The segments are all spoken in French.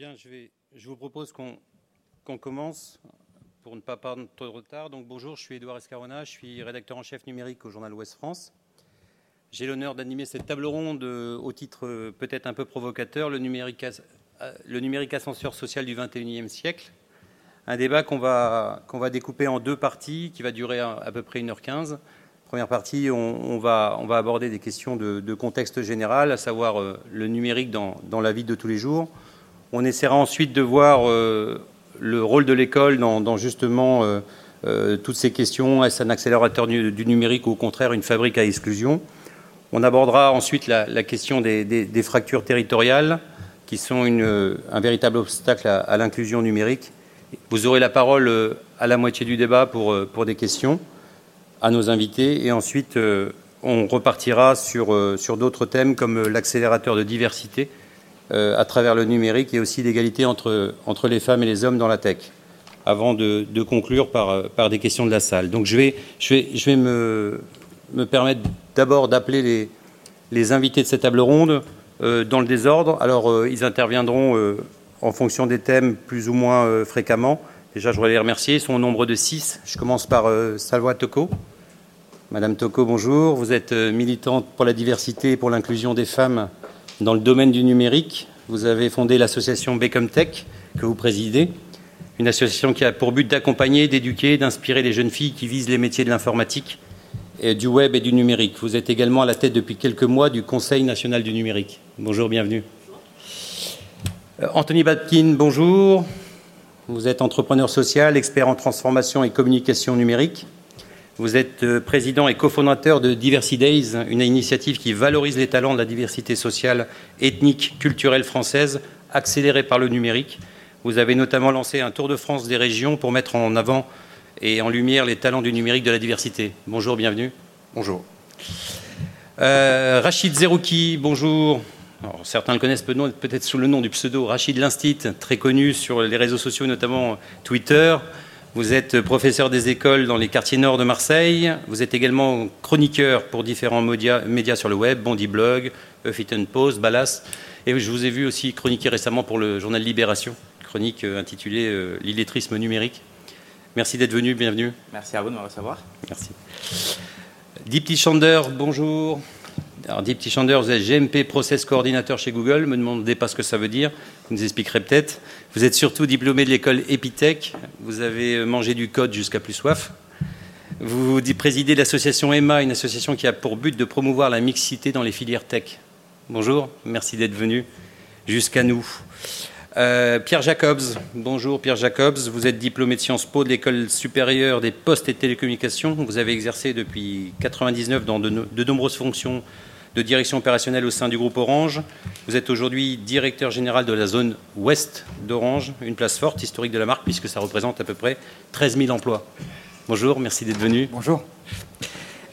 Je, je vous propose qu'on commence pour ne pas prendre trop de retard. Donc bonjour, je suis Édouard Escarona, je suis rédacteur en chef numérique au journal Ouest France. J'ai l'honneur d'animer cette table ronde euh, au titre euh, peut-être un peu provocateur, le numérique, euh, ascenseur social du 21e siècle. Un débat qu'on va, découper en deux parties qui va durer à, peu près 1h15. Première partie, on, va, aborder des questions de, contexte général, à savoir le numérique dans la vie de tous les jours. On essaiera ensuite de voir euh, le rôle de l'école dans, justement euh, euh, toutes ces questions. Est-ce un accélérateur du, numérique ou au contraire une fabrique à exclusion? On abordera ensuite la, question des, fractures territoriales qui sont un véritable obstacle à, l'inclusion numérique. Vous aurez la parole à la moitié du débat pour, des questions à nos invités et ensuite on repartira sur d'autres thèmes comme l'accélérateur de diversité à travers le numérique et aussi l'égalité entre, entre les femmes et les hommes dans la tech avant de, conclure par, par des questions de la salle. Donc je vais, je vais, je vais me, me permettre d'abord d'appeler les, les invités de cette table ronde euh, dans le désordre. Alors euh, ils interviendront euh, en fonction des thèmes plus ou moins fréquemment. Déjà je voudrais les remercier, ils sont au nombre de six. Je commence par Salwa Toko. Madame Toko, bonjour. Vous êtes militante pour la diversité et pour l'inclusion des femmes dans le domaine du numérique. Vous avez fondé l'association Become Tech que vous présidez, une association qui a pour but d'accompagner, d'éduquer, d'inspirer les jeunes filles qui visent les métiers de l'informatique, du web et du numérique. Vous êtes également à la tête depuis quelques mois du Conseil national du numérique. Bonjour, bienvenue. Euh, Anthony Batkin, bonjour. Vous êtes entrepreneur social, expert en transformation et communication numérique. Vous êtes euh, président et cofondateur de Diversity Days, une initiative qui valorise les talents de la diversité sociale, ethnique, culturelle française, accélérée par le numérique. Vous avez notamment lancé un tour de France des régions pour mettre en avant et en lumière les talents du numérique de la diversité. Bonjour, bienvenue. Bonjour. Euh, Rachid Zerouki, bonjour. Alors, certains le connaissent peut-être sous le nom du pseudo Rachid Linstit, très connu sur les réseaux sociaux, notamment Twitter. Vous êtes professeur des écoles dans les quartiers nord de Marseille. Vous êtes également chroniqueur pour différents médias, médias sur le web, Bondi Blog, Huffington Post, Ballas. Et je vous ai vu aussi chroniquer récemment pour le journal Libération, chronique intitulée euh, L'illettrisme numérique. Merci d'être venu, bienvenue. Merci à vous de me recevoir. Merci. Dipti Chander, bonjour. Alors, Dipti Chander, vous êtes GMP Process Coordinateur chez Google. Ne me demandez pas ce que ça veut dire. Vous nous expliquerez peut-être. Vous êtes surtout diplômé de l'école Epitech. Vous avez mangé du code jusqu'à plus soif. Vous présidez l'association EMA, une association qui a pour but de promouvoir la mixité dans les filières tech. Bonjour, merci d'être venu jusqu'à nous. Euh, Pierre Jacobs, bonjour Pierre Jacobs, vous êtes diplômé de Sciences Po de l'école supérieure des postes et télécommunications. Vous avez exercé depuis 99 dans de, nombreuses fonctions de direction opérationnelle au sein du groupe Orange. Vous êtes aujourd'hui directeur général de la zone ouest d'Orange, une place forte historique de la marque puisque ça représente à peu près 13 000 emplois. Bonjour, merci d'être venu. Bonjour.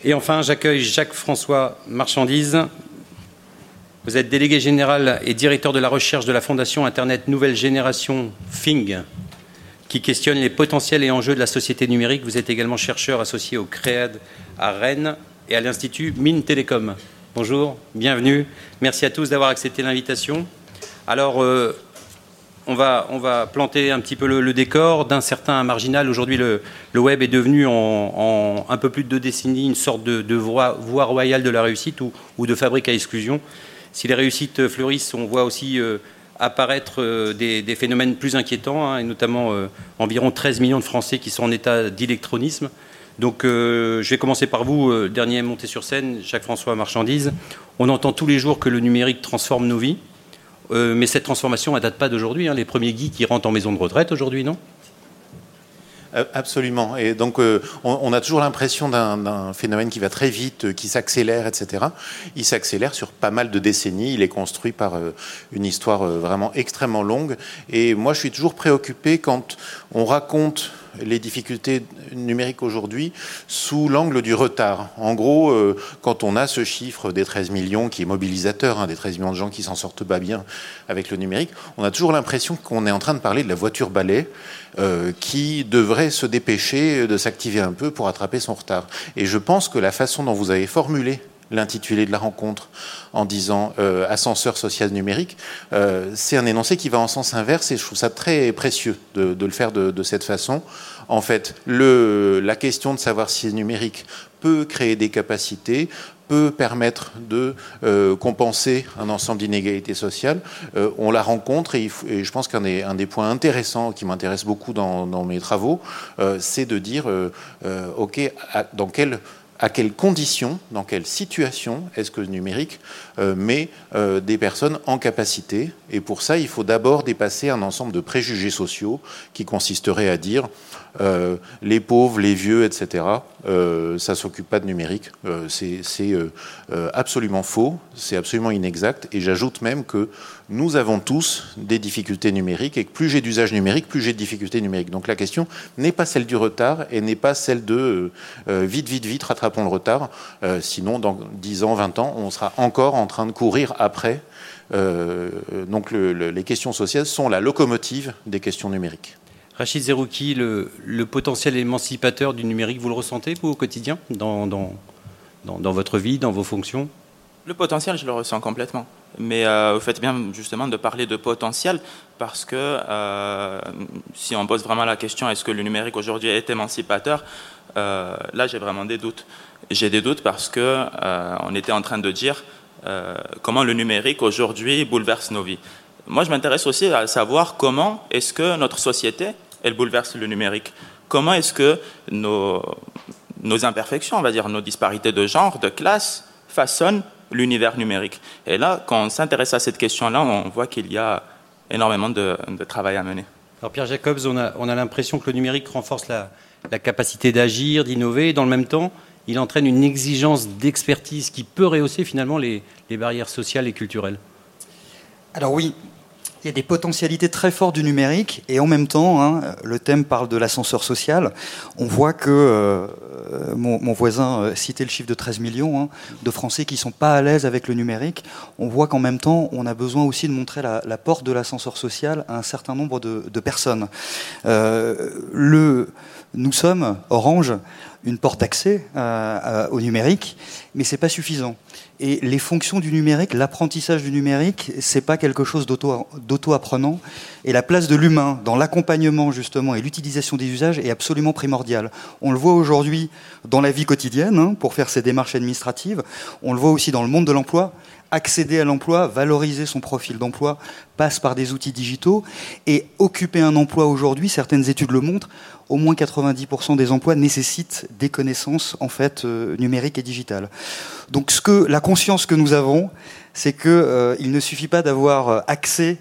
Et enfin, j'accueille Jacques-François Marchandise, vous êtes délégué général et directeur de la recherche de la Fondation Internet Nouvelle Génération FING, qui questionne les potentiels et enjeux de la société numérique. Vous êtes également chercheur associé au CREAD à Rennes et à l'Institut Mines Télécom. Bonjour, bienvenue. Merci à tous d'avoir accepté l'invitation. Alors, euh, on va, planter un petit peu le, décor d'un certain marginal. Aujourd'hui, le, web est devenu en, un peu plus de deux décennies une sorte de, voie, royale de la réussite ou, de fabrique à exclusion. Si les réussites fleurissent, on voit aussi euh, apparaître euh, des, phénomènes plus inquiétants, hein, et notamment environ 13 millions de Français qui sont en état d'électronisme. Donc euh, je vais commencer par vous, euh, dernier monté sur scène, Jacques-François Marchandise. On entend tous les jours que le numérique transforme nos vies, euh, mais cette transformation ne date pas d'aujourd'hui. Hein. Les premiers geeks qui rentrent en maison de retraite aujourd'hui, non? Absolument. Et donc, euh, on, a toujours l'impression d'un phénomène qui va très vite, euh, qui s'accélère, etc. Il s'accélère sur pas mal de décennies. Il est construit par euh, une histoire vraiment extrêmement longue. Et moi, je suis toujours préoccupé quand on raconte les difficultés numériques aujourd'hui sous l'angle du retard. En gros, euh, quand on a ce chiffre des 13 millions qui est mobilisateur, hein, des 13 millions de gens qui s'en sortent pas bien avec le numérique, on a toujours l'impression qu'on est en train de parler de la voiture balai euh, qui devrait se dépêcher de s'activer un peu pour attraper son retard. Et je pense que la façon dont vous avez formulé l'intitulé de la rencontre en disant ascenseur social numérique, c'est un énoncé qui va en sens inverse et je trouve ça très précieux de, le faire de, cette façon. En fait, le, la question de savoir si c'est numérique peut créer des capacités, peut permettre de euh, compenser un ensemble d'inégalités sociales. Euh, on la rencontre et, je pense qu'un des, points intéressants qui m'intéresse beaucoup dans, mes travaux, euh, c'est de dire, OK, dans quel à quelles conditions, dans quelle situation est-ce que le numérique met des personnes en capacité Et pour ça, il faut d'abord dépasser un ensemble de préjugés sociaux qui consisteraient à dire euh, les pauvres, les vieux, etc. Euh, ça s'occupe pas de numérique. Euh, c'est absolument faux, c'est absolument inexact. Et j'ajoute même que nous avons tous des difficultés numériques et que plus j'ai d'usage numérique, plus j'ai de difficultés numériques. Donc la question n'est pas celle du retard et n'est pas celle de vite, vite, vite, rattrapons le retard. sinon, dans 10 ans, 20 ans, on sera encore en train de courir après. donc les questions sociales sont la locomotive des questions numériques. Rachid Zerouki, le, potentiel émancipateur du numérique, vous le ressentez, vous, au quotidien, dans, dans, dans, votre vie, dans vos fonctions? Le potentiel, je le ressens complètement. Mais euh, vous faites bien, justement, de parler de potentiel, parce que euh, si on pose vraiment la question, est-ce que le numérique aujourd'hui est émancipateur euh, Là, j'ai vraiment des doutes. J'ai des doutes parce que on était en train de dire comment le numérique aujourd'hui bouleverse nos vies. Moi, je m'intéresse aussi à savoir comment est-ce que notre société elle bouleverse le numérique. Comment est-ce que nos, nos imperfections, on va dire nos disparités de genre, de classe, façonnent l'univers numérique Et là, quand on s'intéresse à cette question-là, on voit qu'il y a énormément de, travail à mener. Alors Pierre Jacobs, on a, on a l'impression que le numérique renforce la, la capacité d'agir, d'innover, et dans le même temps, il entraîne une exigence d'expertise qui peut rehausser finalement les, les barrières sociales et culturelles. Alors oui, il y a des potentialités très fortes du numérique et en même temps, hein, le thème parle de l'ascenseur social. On voit que euh, mon, voisin euh, citait le chiffre de 13 millions hein, de Français qui sont pas à l'aise avec le numérique. On voit qu'en même temps, on a besoin aussi de montrer la, porte de l'ascenseur social à un certain nombre de, personnes. Euh, le, nous sommes, Orange, une porte d'accès au numérique, mais c'est pas suffisant. Et les fonctions du numérique, l'apprentissage du numérique, c'est pas quelque chose d'auto-apprenant. Et la place de l'humain dans l'accompagnement justement et l'utilisation des usages est absolument primordiale. On le voit aujourd'hui dans la vie quotidienne hein, pour faire ses démarches administratives. On le voit aussi dans le monde de l'emploi. Accéder à l'emploi, valoriser son profil d'emploi passe par des outils digitaux. Et occuper un emploi aujourd'hui, certaines études le montrent, au moins 90% des emplois nécessitent des connaissances en fait euh, numériques et digitales. Donc que la conscience que nous avons, c'est qu'il euh, ne suffit pas d'avoir euh, accès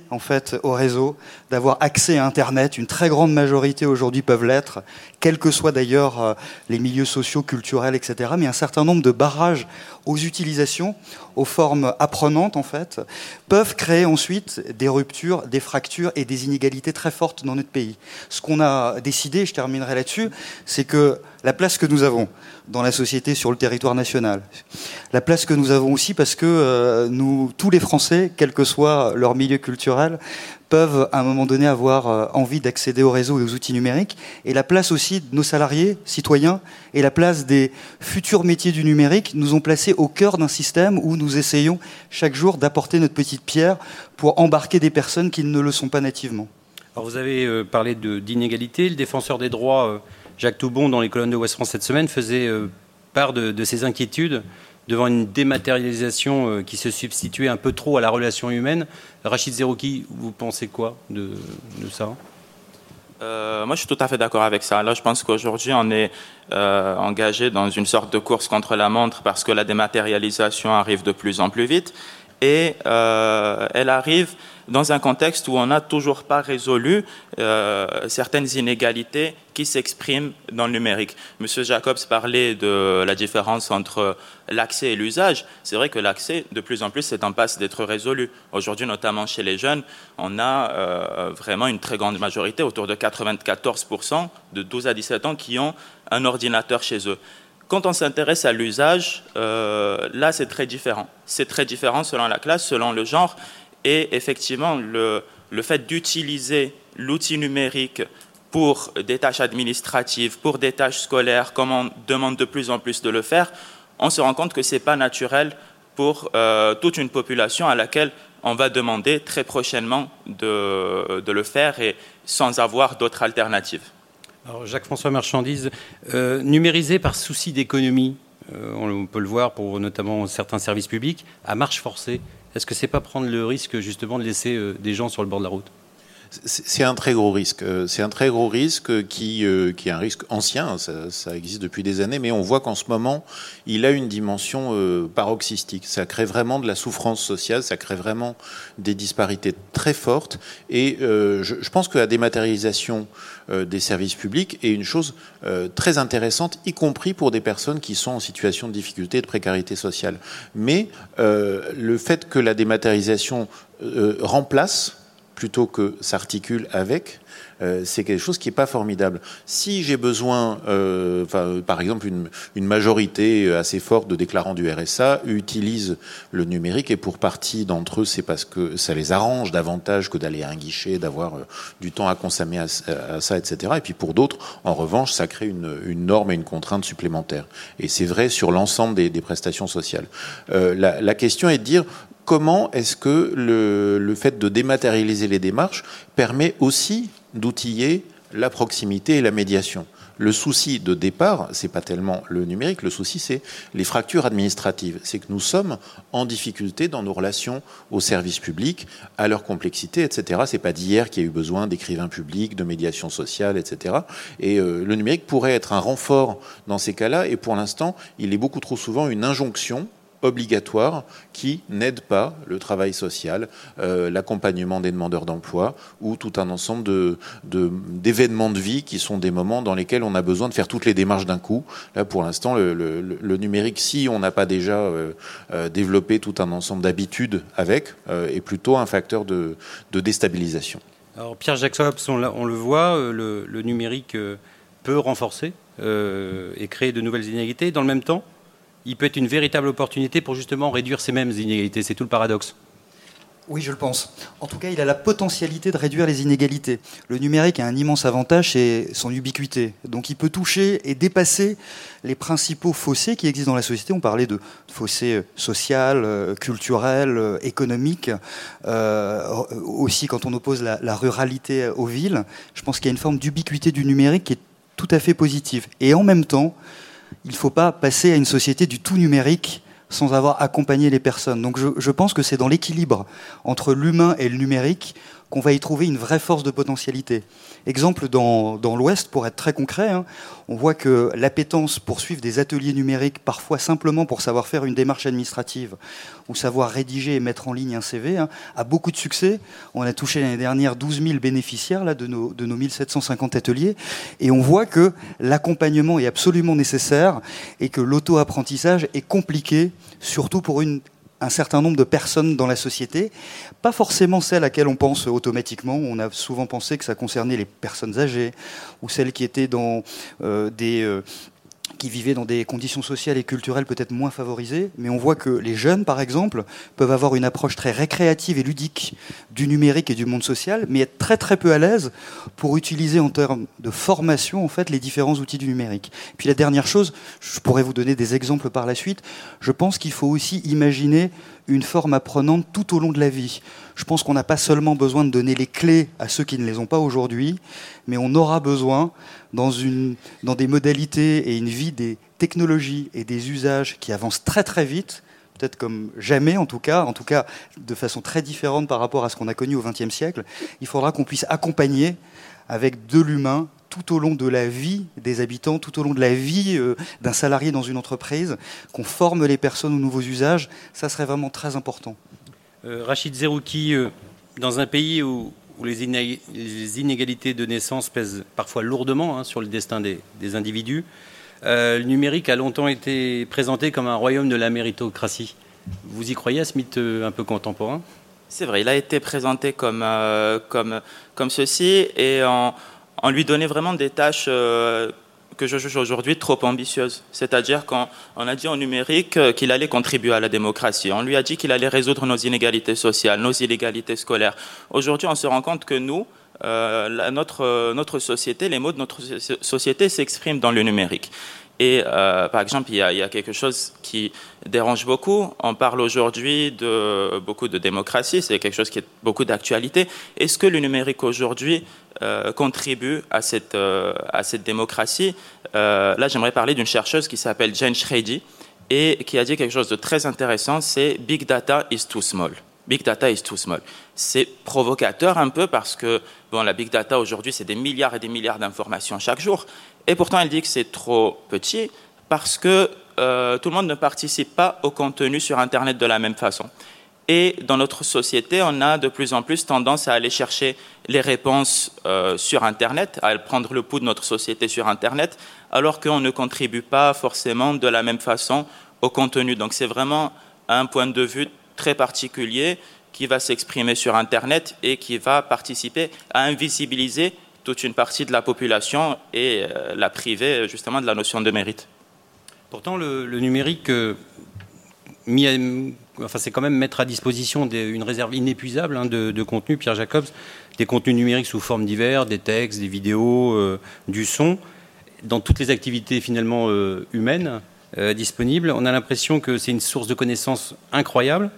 au réseau, d'avoir accès à Internet. Une très grande majorité aujourd'hui peuvent l'être, quels que soient d'ailleurs euh, les milieux sociaux, culturels, etc. Mais un certain nombre de barrages aux utilisations, aux formes apprenantes en fait, peuvent créer ensuite des ruptures, des fractures et des inégalités très fortes dans notre pays. Ce qu'on a décidé, je terminerai là-dessus, c'est que la place que nous avons dans la société sur le territoire national. La place que nous avons aussi parce que euh, nous, tous les Français, quel que soit leur milieu culturel, peuvent à un moment donné avoir euh, envie d'accéder au réseau et aux outils numériques. Et la place aussi de nos salariés, citoyens, et la place des futurs métiers du numérique nous ont placés au cœur d'un système où nous essayons chaque jour d'apporter notre petite pierre pour embarquer des personnes qui ne le sont pas nativement. Alors vous avez euh, parlé d'inégalité. Le défenseur des droits Jacques Toubon, dans les colonnes de West France cette semaine, faisait euh, part de, ses inquiétudes devant une dématérialisation euh, qui se substituait un peu trop à la relation humaine. Rachid Zerouki, vous pensez quoi de, ça? Euh, moi, je suis tout à fait d'accord avec ça. Là, je pense qu'aujourd'hui, on est engagé dans une sorte de course contre la montre parce que la dématérialisation arrive de plus en plus vite et elle arrive dans un contexte où on n'a toujours pas résolu euh, certaines inégalités qui s'expriment dans le numérique. Monsieur Jacobs parlait de la différence entre l'accès et l'usage. C'est vrai que l'accès, de plus en plus, c'est en passe d'être résolu. Aujourd'hui, notamment chez les jeunes, on a euh, vraiment une très grande majorité, autour de 94% de 12 à 17 ans, qui ont un ordinateur chez eux. Quand on s'intéresse à l'usage, euh, là, c'est très différent. C'est très différent selon la classe, selon le genre. Et effectivement, le, fait d'utiliser l'outil numérique pour des tâches administratives, pour des tâches scolaires, comme on demande de plus en plus de le faire, on se rend compte que ce n'est pas naturel pour toute une population à laquelle on va demander très prochainement de le faire et sans avoir d'autres alternatives. Alors Jacques-François Marchandise, numériser par souci d'économie, on peut le voir pour notamment certains services publics, à marche forcée, est-ce que c'est pas prendre le risque justement de laisser des gens sur le bord de la route? C'est un très gros risque. Euh, c'est un très gros risque qui, euh, est un risque ancien, ça, existe depuis des années, mais on voit qu'en ce moment, il a une dimension euh, paroxystique. Ça crée vraiment de la souffrance sociale, ça crée vraiment des disparités très fortes. Et je, pense que la dématérialisation des services publics est une chose très intéressante, y compris pour des personnes qui sont en situation de difficulté et de précarité sociale. Mais le fait que la dématérialisation remplace plutôt que s'articule avec, euh, c'est quelque chose qui n'est pas formidable. Si j'ai besoin, euh, par exemple, une, majorité assez forte de déclarants du RSA utilise le numérique et pour partie d'entre eux, c'est parce que ça les arrange davantage que d'aller à un guichet, d'avoir euh, du temps à consommer à, ça, etc. Et puis pour d'autres, en revanche, ça crée une, norme et une contrainte supplémentaire. Et c'est vrai sur l'ensemble des, prestations sociales. la, la question est de dire comment est-ce que le, fait de dématérialiser les démarches permet aussi d'outiller la proximité et la médiation. Le souci de départ, c'est pas tellement le numérique, le souci c'est les fractures administratives. C'est que nous sommes en difficulté dans nos relations aux services publics, à leur complexité, etc. C'est pas d'hier qu'il y a eu besoin d'écrivains publics, de médiation sociale, etc. Et euh, le numérique pourrait être un renfort dans ces cas-là. Et pour l'instant, il est beaucoup trop souvent une injonction obligatoire qui n'aide pas le travail social, euh, l'accompagnement des demandeurs d'emploi ou tout un ensemble de, d'événements de, vie qui sont des moments dans lesquels on a besoin de faire toutes les démarches d'un coup. Là, pour l'instant, le, numérique, si on n'a pas déjà euh, euh, développé tout un ensemble d'habitudes avec, est plutôt un facteur de, déstabilisation. Alors Pierre Jacques on, on, le voit, le, numérique peut renforcer et créer de nouvelles inégalités. Dans le même temps, il peut être une véritable opportunité pour justement réduire ces mêmes inégalités. C'est tout le paradoxe. Oui, je le pense. En tout cas, il a la potentialité de réduire les inégalités. Le numérique a un immense avantage, c'est son ubiquité. Donc il peut toucher et dépasser les principaux fossés qui existent dans la société. On parlait de fossés euh, social, euh, culturel, euh, économique. aussi, quand on oppose la ruralité aux villes, je pense qu'il y a une forme d'ubiquité du numérique qui est tout à fait positive. Et en même temps, il ne faut pas passer à une société du tout numérique sans avoir accompagné les personnes. Donc je, pense que c'est dans l'équilibre entre l'humain et le numérique qu'on va y trouver une vraie force de potentialité. Exemple dans, l'Ouest, pour être très concret, hein, on voit que l'appétence pour suivre des ateliers numériques, parfois simplement pour savoir faire une démarche administrative ou savoir rédiger et mettre en ligne un CV, hein, a beaucoup de succès. On a touché l'année dernière 12 000 bénéficiaires de, nos, de nos 1750 ateliers, et on voit que l'accompagnement est absolument nécessaire et que l'auto-apprentissage est compliqué, surtout pour une un certain nombre de personnes dans la société, pas forcément celles à laquelle on pense automatiquement. On a souvent pensé que ça concernait les personnes âgées ou celles qui étaient dans euh, des euh, qui vivaient dans des conditions sociales et culturelles peut-être moins favorisées, mais on voit que les jeunes, par exemple, peuvent avoir une approche très récréative et ludique du numérique et du monde social, mais être très très peu à l'aise pour utiliser en termes de formation en fait les différents outils du numérique. puis la dernière chose, je pourrais vous donner des exemples par la suite. Je pense qu'il faut aussi imaginer une forme apprenante tout au long de la vie. Je pense qu'on n'a pas seulement besoin de donner les clés à ceux qui ne les ont pas aujourd'hui, mais on aura besoin, dans, une, dans des modalités et une vie des technologies et des usages qui avancent très très vite, peut-être comme jamais en tout cas, en tout cas de façon très différente par rapport à ce qu'on a connu au XXe siècle, il faudra qu'on puisse accompagner avec de l'humain tout au long de la vie des habitants, tout au long de la vie euh, d'un salarié dans une entreprise, qu'on forme les personnes aux nouveaux usages, ça serait vraiment très important. Euh, Rachid Zerouki, euh, dans un pays où, les, inégalités de naissance pèsent parfois lourdement hein, sur le destin des, individus, le numérique a longtemps été présenté comme un royaume de la méritocratie. Vous y croyez à ce mythe un peu contemporain? C'est vrai, il a été présenté comme, comme, comme ceci et en on lui donnait vraiment des tâches euh, que je juge aujourd'hui trop ambitieuses. C'est-à-dire qu'on a dit au numérique euh, qu'il allait contribuer à la démocratie. On lui a dit qu'il allait résoudre nos inégalités sociales, nos inégalités scolaires. Aujourd'hui, on se rend compte que nous, euh, notre, notre société, les mots de notre société s'expriment dans le numérique. Et euh, par exemple, il y, a, quelque chose qui dérange beaucoup. On parle aujourd'hui de beaucoup de démocratie, c'est quelque chose qui est beaucoup d'actualité. Est-ce que le numérique aujourd'hui euh, contribue à cette, euh, démocratie? Là, j'aimerais parler d'une chercheuse qui s'appelle Jane Shredy et qui a dit quelque chose de très intéressant, c'est Big Data is too small. Big data is too small. C'est provocateur un peu parce que bon, la big data aujourd'hui, c'est des milliards et des milliards d'informations chaque jour. Et pourtant, elle dit que c'est trop petit parce que euh, tout le monde ne participe pas au contenu sur Internet de la même façon. Et dans notre société, on a de plus en plus tendance à aller chercher les réponses euh, sur Internet, à prendre le pouls de notre société sur Internet, alors qu'on ne contribue pas forcément de la même façon au contenu. Donc c'est vraiment un point de vue très particulier qui va s'exprimer sur Internet et qui va participer à invisibiliser toute une partie de la population et euh, la priver justement de la notion de mérite. Pourtant, le, numérique, euh, enfin, c'est quand même mettre à disposition une réserve inépuisable hein, de, contenu, Pierre Jacobs, des contenus numériques sous forme divers, des textes, des vidéos, euh, du son, dans toutes les activités finalement humaines disponibles. On a l'impression que c'est une source de connaissances incroyable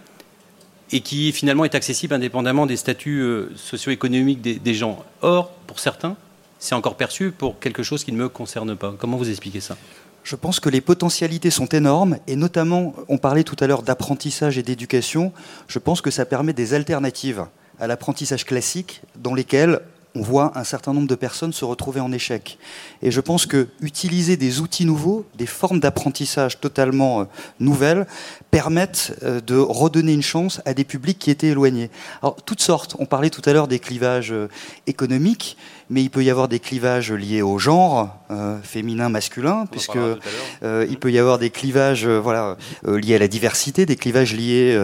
et qui finalement est accessible indépendamment des statuts euh, socio-économiques des, gens. Or, pour certains, c'est encore perçu pour quelque chose qui ne me concerne pas. Comment vous expliquez ça? Je pense que les potentialités sont énormes et notamment, on parlait tout à l'heure d'apprentissage et d'éducation, je pense que ça permet des alternatives à l'apprentissage classique dans lesquelles on voit un certain nombre de personnes se retrouver en échec. Et je pense que utiliser des outils nouveaux, des formes d'apprentissage totalement euh, nouvelles, permettent euh, de redonner une chance à des publics qui étaient éloignés. Alors, toutes sortes. On parlait tout à l'heure des clivages euh, économiques, mais il peut y avoir des clivages liés au genre, féminin, masculin, puisque il peut y avoir des clivages voilà, liés à la diversité, des clivages liés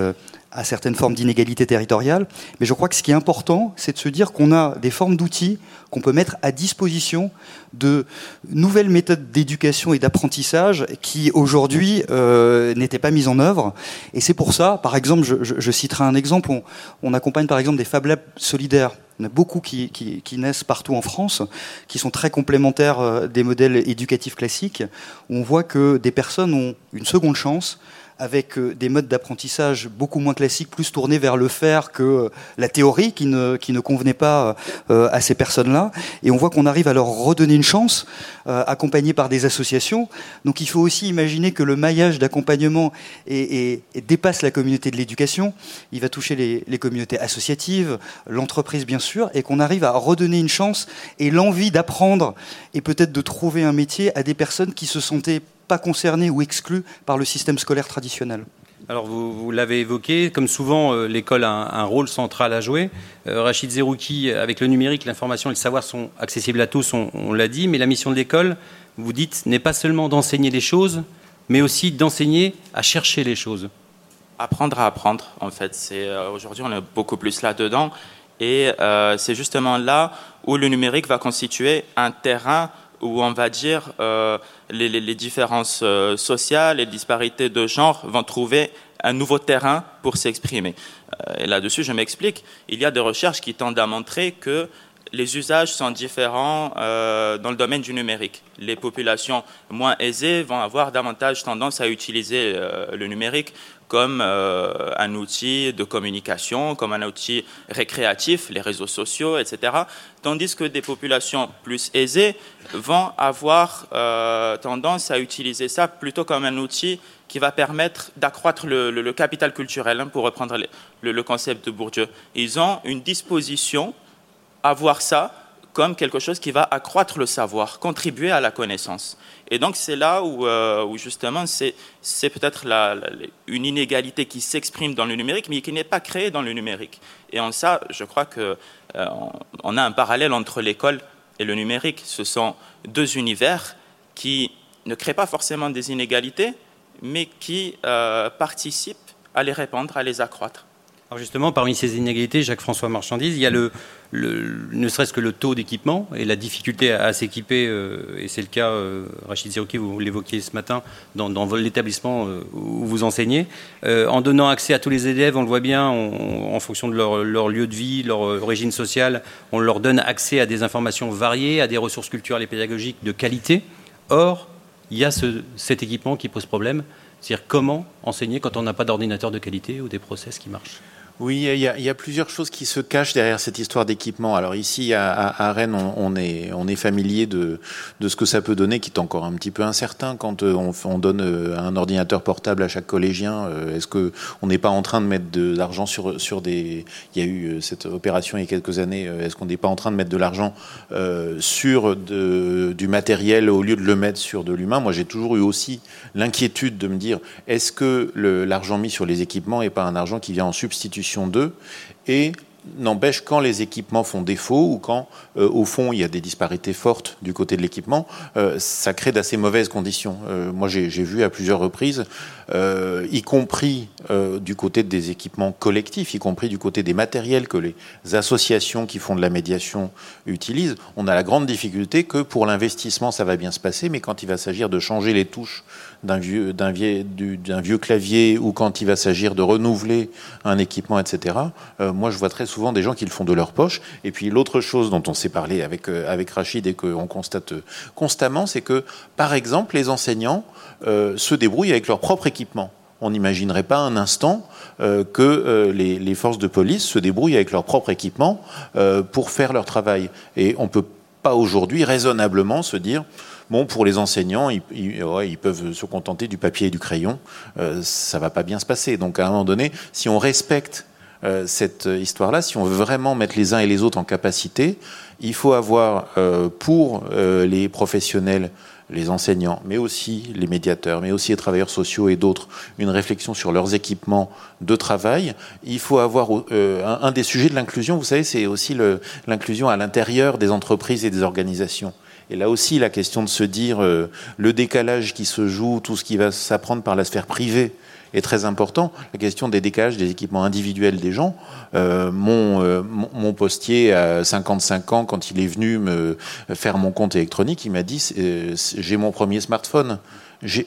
à certaines formes d'inégalité territoriale. Mais je crois que ce qui est important, c'est de se dire qu'on a des formes d'outils qu'on peut mettre à disposition de nouvelles méthodes d'éducation et d'apprentissage qui aujourd'hui euh, n'étaient pas mises en œuvre. Et c'est pour ça, par exemple, je, citerai un exemple, on, accompagne par exemple des Fab Labs solidaires. Il y en a beaucoup qui, qui, naissent partout en France, qui sont très complémentaires euh, des modèles éducatifs classiques. On voit que des personnes ont une seconde chance avec euh, des modes d'apprentissage beaucoup moins classiques, plus tournés vers le faire que euh, la théorie qui ne, qui ne convenait pas euh, à ces personnes-là. Et on voit qu'on arrive à leur redonner une chance, accompagnés par des associations. Donc il faut aussi imaginer que le maillage d'accompagnement dépasse la communauté de l'éducation. Il va toucher les communautés associatives, l'entreprise bien sûr, et qu'on arrive à redonner une chance et l'envie d'apprendre et peut-être de trouver un métier à des personnes qui se sentaient pas concernés ou exclus par le système scolaire traditionnel. Alors vous, l'avez évoqué, comme souvent euh, l'école a un, rôle central à jouer. Euh, Rachid Zerouki, avec le numérique, l'information et le savoir sont accessibles à tous, on, l'a dit, mais la mission de l'école, vous dites, n'est pas seulement d'enseigner les choses, mais aussi d'enseigner à chercher les choses. Apprendre à apprendre, en fait. C'est euh, aujourd'hui on est beaucoup plus là-dedans, et c'est justement là où le numérique va constituer un terrain où on va dire euh, les, différences euh, sociales, les disparités de genre vont trouver un nouveau terrain pour s'exprimer. Euh, et là-dessus, je m'explique. Il y a des recherches qui tendent à montrer que les usages sont différents dans le domaine du numérique. Les populations moins aisées vont avoir davantage tendance à utiliser le numérique comme euh, un outil de communication, comme un outil récréatif, les réseaux sociaux, etc. Tandis que des populations plus aisées vont avoir euh, tendance à utiliser ça plutôt comme un outil qui va permettre d'accroître le, capital culturel, hein, pour reprendre le, concept de Bourdieu. Ils ont une disposition à voir ça comme quelque chose qui va accroître le savoir, contribuer à la connaissance. Et donc c'est là où, euh, justement c'est, peut-être une inégalité qui s'exprime dans le numérique, mais qui n'est pas créée dans le numérique. Et en ça, je crois qu'on euh, a un parallèle entre l'école et le numérique. Ce sont deux univers qui ne créent pas forcément des inégalités, mais qui euh, participent à les répandre, à les accroître. Alors justement, parmi ces inégalités, Jacques-François Marchandise, il y a le, ne serait-ce que le taux d'équipement et la difficulté à, s'équiper, euh, et c'est le cas, euh, Rachid Zerouki, vous l'évoquiez ce matin, dans, l'établissement euh, où vous enseignez. en donnant accès à tous les élèves, on le voit bien, en fonction de leur, leur, lieu de vie, leur origine sociale, on leur donne accès à des informations variées, à des ressources culturelles et pédagogiques de qualité. Or, il y a cet équipement qui pose problème. C'est-à-dire comment enseigner quand on n'a pas d'ordinateur de qualité ou des process qui marchent oui, il y, a, plusieurs choses qui se cachent derrière cette histoire d'équipement. Alors ici, à, Rennes, on, est, on est familier de, ce que ça peut donner, qui est encore un petit peu incertain quand euh, on, on donne euh, un ordinateur portable à chaque collégien. Euh, est-ce que on n'est pas en train de mettre de l'argent sur, des... Il y a eu cette opération il y a quelques années. Est-ce qu'on n'est pas en train de mettre de l'argent sur de, du matériel au lieu de le mettre sur de l'humain? Moi, j'ai toujours eu aussi l'inquiétude de me dire, est-ce que l'argent mis sur les équipements n'est pas un argent qui vient en substitution et n'empêche quand les équipements font défaut ou quand euh, au fond il y a des disparités fortes du côté de l'équipement, euh, ça crée d'assez mauvaises conditions. Euh, moi j'ai vu à plusieurs reprises, y compris du côté des équipements collectifs, y compris du côté des matériels que les associations qui font de la médiation utilisent, on a la grande difficulté que pour l'investissement ça va bien se passer, mais quand il va s'agir de changer les touches d'un vieux, d'un vieux, vieux, clavier ou quand il va s'agir de renouveler un équipement, etc. Euh, moi, je vois très souvent des gens qui le font de leur poche. Et puis l'autre chose dont on s'est parlé avec, euh, avec Rachid et qu'on constate constamment, c'est que, par exemple, les enseignants euh, se débrouillent avec leur propre équipement. On n'imaginerait pas un instant que les, les, forces de police se débrouillent avec leur propre équipement pour faire leur travail. Et on peut pas aujourd'hui raisonnablement se dire Bon, pour les enseignants, ils, peuvent se contenter du papier et du crayon. Euh, ça va pas bien se passer. Donc, à un moment donné, si on respecte euh, cette histoire-là, si on veut vraiment mettre les uns et les autres en capacité, il faut avoir euh, pour les professionnels, les enseignants, mais aussi les médiateurs, mais aussi les travailleurs sociaux et d'autres, une réflexion sur leurs équipements de travail. Il faut avoir un, un, des sujets de l'inclusion, vous savez, c'est aussi l'inclusion à l'intérieur des entreprises et des organisations. Et là aussi, la question de se dire euh, le décalage qui se joue, tout ce qui va s'apprendre par la sphère privée est très important. La question des décalages des équipements individuels des gens. Euh, mon, euh, mon, postier à 55 ans, quand il est venu me faire mon compte électronique, il m'a dit j'ai mon premier smartphone,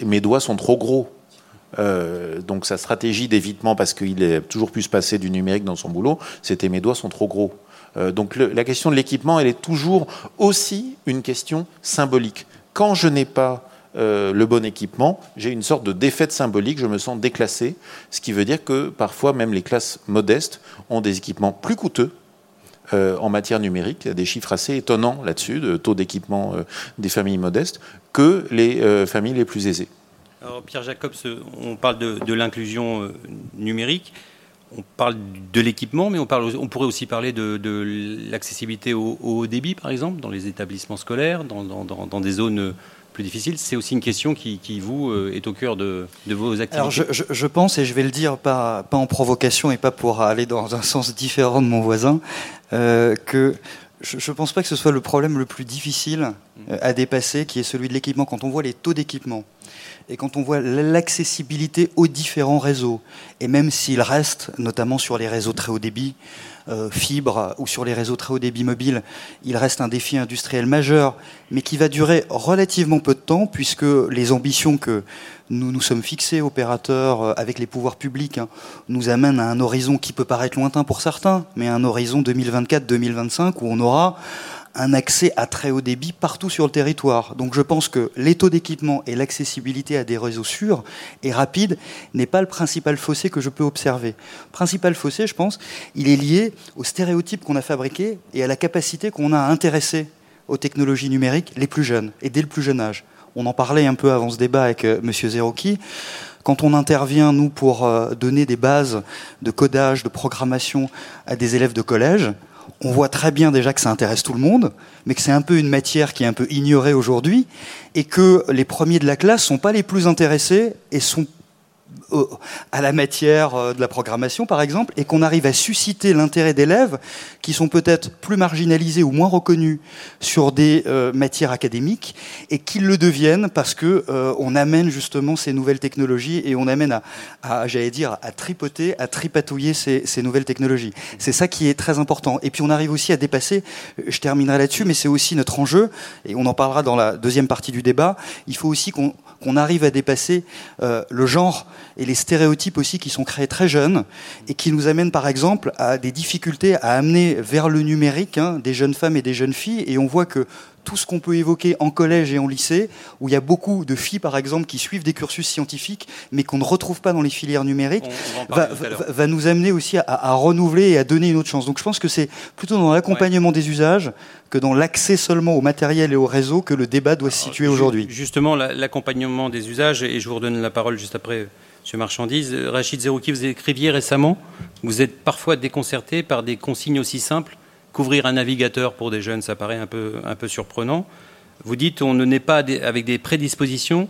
mes doigts sont trop gros. donc sa stratégie d'évitement, parce qu'il a toujours pu se passer du numérique dans son boulot, c'était mes doigts sont trop gros. Euh, donc la question de l'équipement, elle est toujours aussi une question symbolique. Quand je n'ai pas euh, le bon équipement, j'ai une sorte de défaite symbolique, je me sens déclassé, ce qui veut dire que parfois même les classes modestes ont des équipements plus coûteux euh, en matière numérique, il y a des chiffres assez étonnants là-dessus, de taux d'équipement des familles modestes, que les familles les plus aisées. Alors Pierre Jacobs, on parle de l'inclusion numérique on parle de l'équipement, mais on, parle, on pourrait aussi parler de, l'accessibilité au, haut débit, par exemple, dans les établissements scolaires, dans, des zones plus difficiles. C'est aussi une question qui, vous, euh, est au cœur de, vos activités. Alors je, pense, et je vais le dire pas, en provocation et pas pour aller dans un sens différent de mon voisin, euh, que je ne pense pas que ce soit le problème le plus difficile euh, à dépasser, qui est celui de l'équipement. Quand on voit les taux d'équipement et quand on voit l'accessibilité aux différents réseaux, et même s'il reste, notamment sur les réseaux très haut débit, euh, fibre ou sur les réseaux très haut débit mobile, il reste un défi industriel majeur, mais qui va durer relativement peu de temps, puisque les ambitions que nous nous sommes fixés, opérateurs, euh, avec les pouvoirs publics, hein, nous amènent à un horizon qui peut paraître lointain pour certains, mais un horizon 2024-2025 où on aura un accès à très haut débit partout sur le territoire. Donc je pense que les taux d'équipement et l'accessibilité à des réseaux sûrs et rapides n'est pas le principal fossé que je peux observer. Le principal fossé, je pense, il est lié aux stéréotypes qu'on a fabriqués et à la capacité qu'on a à intéresser aux technologies numériques les plus jeunes et dès le plus jeune âge. On en parlait un peu avant ce débat avec euh, M. Quand on intervient, nous, pour euh, donner des bases de codage, de programmation à des élèves de collège, on voit très bien déjà que ça intéresse tout le monde, mais que c'est un peu une matière qui est un peu ignorée aujourd'hui, et que les premiers de la classe sont pas les plus intéressés et sont à la matière euh, de la programmation, par exemple, et qu'on arrive à susciter l'intérêt d'élèves qui sont peut-être plus marginalisés ou moins reconnus sur des euh, matières académiques, et qu'ils le deviennent parce que euh, on amène justement ces nouvelles technologies et on amène à, j'allais dire, à tripoter, à tripatouiller ces, ces nouvelles technologies. C'est ça qui est très important. Et puis on arrive aussi à dépasser. Je terminerai là-dessus, mais c'est aussi notre enjeu, et on en parlera dans la deuxième partie du débat. Il faut aussi qu'on qu'on arrive à dépasser euh, le genre et les stéréotypes aussi qui sont créés très jeunes et qui nous amènent par exemple à des difficultés à amener vers le numérique hein, des jeunes femmes et des jeunes filles. Et on voit que tout ce qu'on peut évoquer en collège et en lycée, où il y a beaucoup de filles, par exemple, qui suivent des cursus scientifiques, mais qu'on ne retrouve pas dans les filières numériques, va, nous amener aussi à, renouveler et à donner une autre chance. Donc je pense que c'est plutôt dans l'accompagnement des usages que dans l'accès seulement au matériel et au réseau que le débat doit se situer aujourd'hui. Justement, l'accompagnement des usages, et je vous redonne la parole juste après M. Marchandise. Rachid Zerouki, vous écriviez récemment, vous êtes parfois déconcerté par des consignes aussi simples. Couvrir un navigateur pour des jeunes, ça paraît un peu, un peu surprenant. Vous dites on ne naît pas avec des prédispositions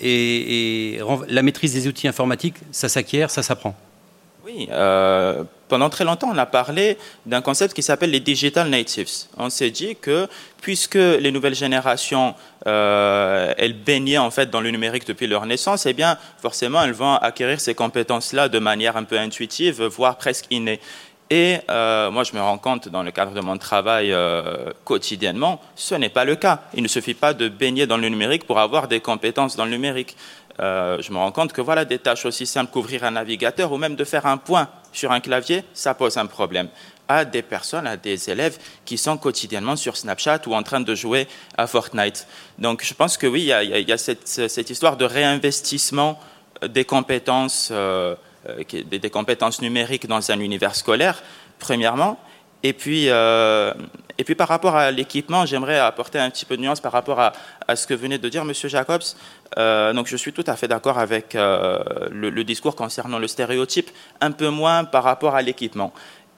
et, la maîtrise des outils informatiques, ça s'acquiert, ça s'apprend. Oui, euh, pendant très longtemps, on a parlé d'un concept qui s'appelle les digital natives. On s'est dit que puisque les nouvelles générations, euh, elles baignaient en fait dans le numérique depuis leur naissance, eh bien, forcément, elles vont acquérir ces compétences-là de manière un peu intuitive, voire presque innée. Et euh, moi, je me rends compte dans le cadre de mon travail euh, quotidiennement, ce n'est pas le cas. Il ne suffit pas de baigner dans le numérique pour avoir des compétences dans le numérique. Euh, je me rends compte que voilà des tâches aussi simples qu'ouvrir un navigateur ou même de faire un point sur un clavier, ça pose un problème à des personnes, à des élèves qui sont quotidiennement sur Snapchat ou en train de jouer à Fortnite. Donc je pense que oui, il y a, cette, histoire de réinvestissement des compétences, euh, des compétences numériques dans un univers scolaire, premièrement. Et puis, euh, et puis par rapport à l'équipement, j'aimerais apporter un petit peu de nuance par rapport à, ce que venait de dire M. Jacobs. Euh, donc je suis tout à fait d'accord avec euh, le, discours concernant le stéréotype, un peu moins par rapport à l'équipement.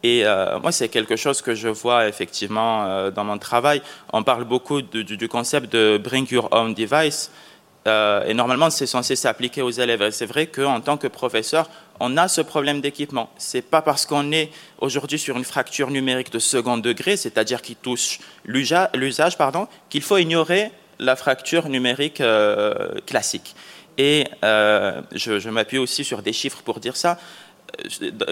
Et moi, c'est quelque chose que je vois effectivement dans mon travail. On parle beaucoup du concept de bring your own device. Euh, et normalement, c'est censé s'appliquer aux élèves. c'est vrai qu'en tant que professeur, on a ce problème d'équipement. Ce n'est pas parce qu'on est aujourd'hui sur une fracture numérique de second degré, c'est-à-dire qui touche l'usage, pardon, qu'il faut ignorer la fracture numérique euh, classique. Et euh, je, je m'appuie aussi sur des chiffres pour dire ça.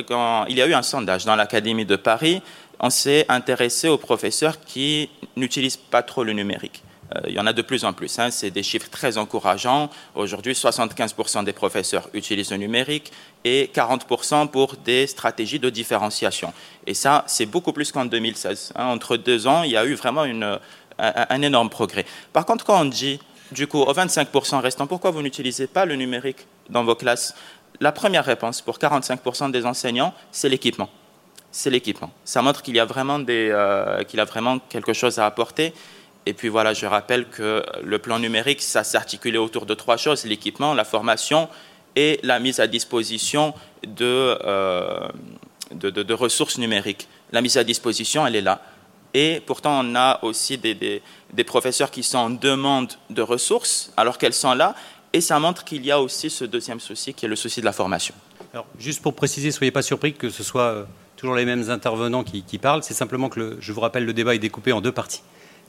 Quand il y a eu un sondage dans l'Académie de Paris, on s'est intéressé aux professeurs qui n'utilisent pas trop le numérique. Euh, il y en a de plus en plus. Hein. C'est des chiffres très encourageants. Aujourd'hui, 75% des professeurs utilisent le numérique et 40% pour des stratégies de différenciation. Et ça, c'est beaucoup plus qu'en 2016. Hein. Entre deux ans, il y a eu vraiment un, énorme progrès. Par contre, quand on dit, du coup, aux 25% restants, pourquoi vous n'utilisez pas le numérique dans vos classes? La première réponse pour 45% des enseignants, c'est l'équipement c'est l'équipement. Ça montre qu'il y a vraiment euh, qu'il a vraiment quelque chose à apporter. Et puis voilà, je rappelle que le plan numérique, ça s'articulait autour de trois choses, l'équipement, la formation et la mise à disposition de, euh, ressources numériques. La mise à disposition, elle est là. Et pourtant, on a aussi des, professeurs qui sont en demande de ressources alors qu'elles sont là. Et ça montre qu'il y a aussi ce deuxième souci qui est le souci de la formation. Alors, juste pour préciser, soyez pas surpris que ce soit euh, toujours les mêmes intervenants qui parlent. C'est simplement que, je vous rappelle, le débat est découpé en deux parties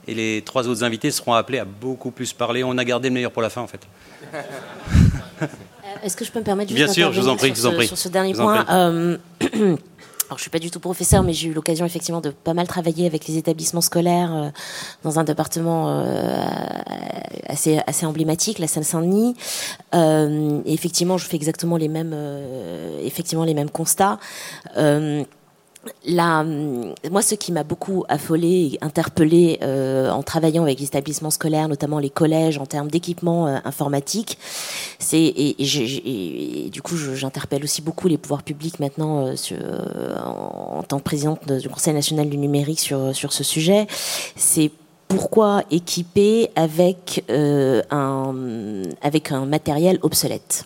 et les trois autres invités seront appelés à beaucoup plus parler. On a gardé le meilleur pour la fin, en fait. Euh, est-ce que je peux me permettre Bien sûr, je vous en prie, sur, ce, sur ce dernier point euh, Alors, je suis pas du tout professeur, mais j'ai eu l'occasion effectivement de pas mal travailler avec les établissements scolaires euh, dans un département assez, assez emblématique, la Seine-Saint-Denis. et effectivement, je fais exactement les mêmes, effectivement les mêmes constats moi, ce qui m'a beaucoup affolé et interpellé euh, en travaillant avec les établissements scolaires, notamment les collèges, en termes d'équipement euh, informatique, c'est et, du coup, j'interpelle aussi beaucoup les pouvoirs publics maintenant euh, en, en, tant que présidente du Conseil national du numérique sur sur ce sujet. C'est pourquoi équiper avec un avec un matériel obsolète.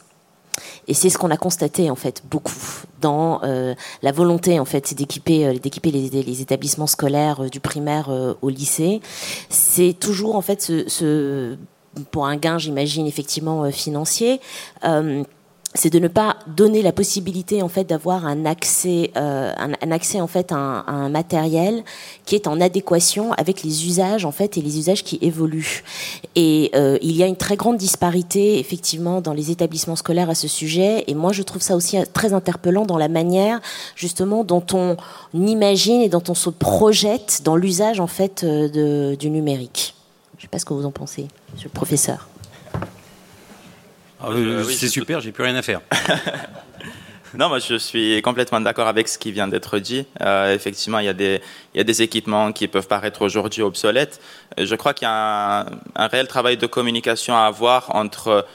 Et c'est ce qu'on a constaté en fait beaucoup dans euh, la volonté en fait d'équiper euh, les, établissements scolaires euh, du primaire au lycée. C'est toujours en fait ce pour un gain, j'imagine effectivement financier c'est de ne pas donner la possibilité en fait d'avoir un accès, euh, un, accès en fait à un, matériel qui est en adéquation avec les usages en fait et les usages qui évoluent. Et euh, il y a une très grande disparité effectivement dans les établissements scolaires à ce sujet. Et moi je trouve ça aussi très interpellant dans la manière justement dont on imagine et dont on se projette dans l'usage en fait euh, du numérique. Je ne sais pas ce que vous en pensez, Monsieur le professeur. Ah c'est super, j'ai plus rien à faire. Non, moi je suis complètement d'accord avec ce qui vient d'être dit. Euh, effectivement, il y, a des, il y a des équipements qui peuvent paraître aujourd'hui obsolètes. Je crois qu'il y a un, un, réel travail de communication à avoir entre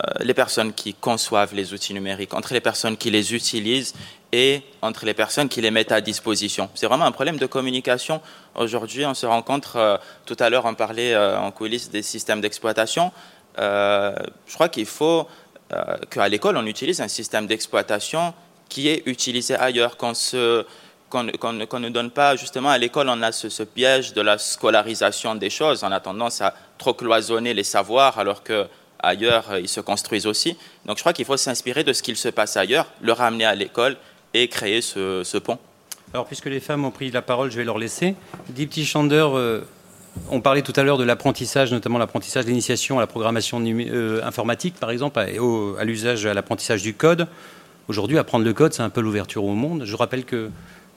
euh, les personnes qui conçoivent les outils numériques, entre les personnes qui les utilisent et entre les personnes qui les mettent à disposition. C'est vraiment un problème de communication. Aujourd'hui, on se rencontre, euh, tout à l'heure on parlait euh, en coulisses des systèmes d'exploitation. Euh, je crois qu'il faut euh, qu'à l'école, on utilise un système d'exploitation qui est utilisé ailleurs, qu'on ne donne pas, justement, à l'école, on a ce, piège de la scolarisation des choses, on a tendance à trop cloisonner les savoirs, alors que ailleurs, ils se construisent aussi. Donc je crois qu'il faut s'inspirer de ce qu'il se passe ailleurs, le ramener à l'école et créer ce, pont. Alors, puisque les femmes ont pris la parole, je vais leur laisser. Euh, on parlait tout à l'heure de l'apprentissage, notamment l'apprentissage d'initiation à la programmation euh, informatique, par exemple, à, à l'usage, à l'apprentissage du code. Aujourd'hui, apprendre le code, c'est un peu l'ouverture au monde. Je rappelle que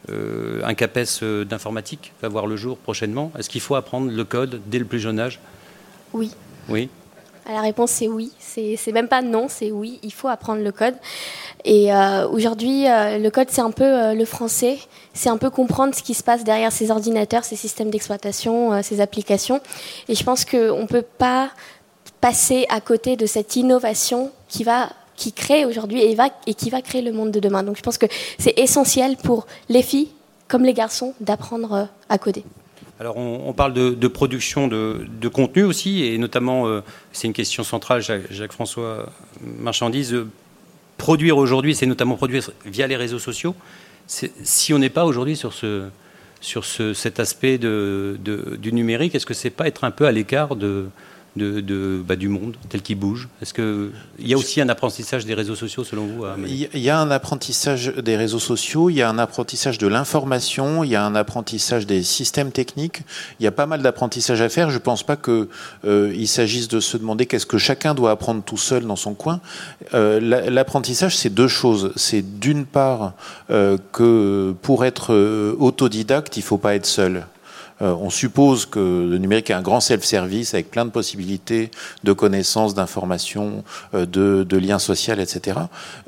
euh, un CAPES d'informatique va voir le jour prochainement. Est-ce qu'il faut apprendre le code dès le plus jeune âge? Oui. Oui? La réponse c'est oui. C'est même pas non, c'est oui. Il faut apprendre le code. Et euh, aujourd'hui, euh, le code c'est un peu euh, le français. C'est un peu comprendre ce qui se passe derrière ces ordinateurs, ces systèmes d'exploitation, ces applications. Et je pense qu'on ne peut pas passer à côté de cette innovation qui va qui crée aujourd'hui et, et qui va créer le monde de demain. Donc je pense que c'est essentiel pour les filles comme les garçons d'apprendre à coder. Alors on, parle de, production de, contenu aussi, et notamment, euh, c'est une question centrale, Jacques-François Marchandise, euh, produire aujourd'hui, c'est notamment produire via les réseaux sociaux. Si on n'est pas aujourd'hui sur, ce, sur ce, cet aspect du numérique, est-ce que c'est pas être un peu à l'écart de, de, de bah, du monde tel qu'il bouge Est-ce qu'il y a aussi un apprentissage des réseaux sociaux selon vous Il y a un apprentissage des réseaux sociaux, il y a un apprentissage de l'information, il y a un apprentissage des systèmes techniques. Il y a pas mal d'apprentissage à faire. Je ne pense pas qu'il euh, s'agisse de se demander qu'est-ce que chacun doit apprendre tout seul dans son coin. Euh, L'apprentissage, c'est deux choses. C'est d'une part euh, que pour être euh, autodidacte, il ne faut pas être seul. Euh, on suppose que le numérique est un grand self-service avec plein de possibilités de connaissances, d'informations, euh, de, liens sociaux, etc.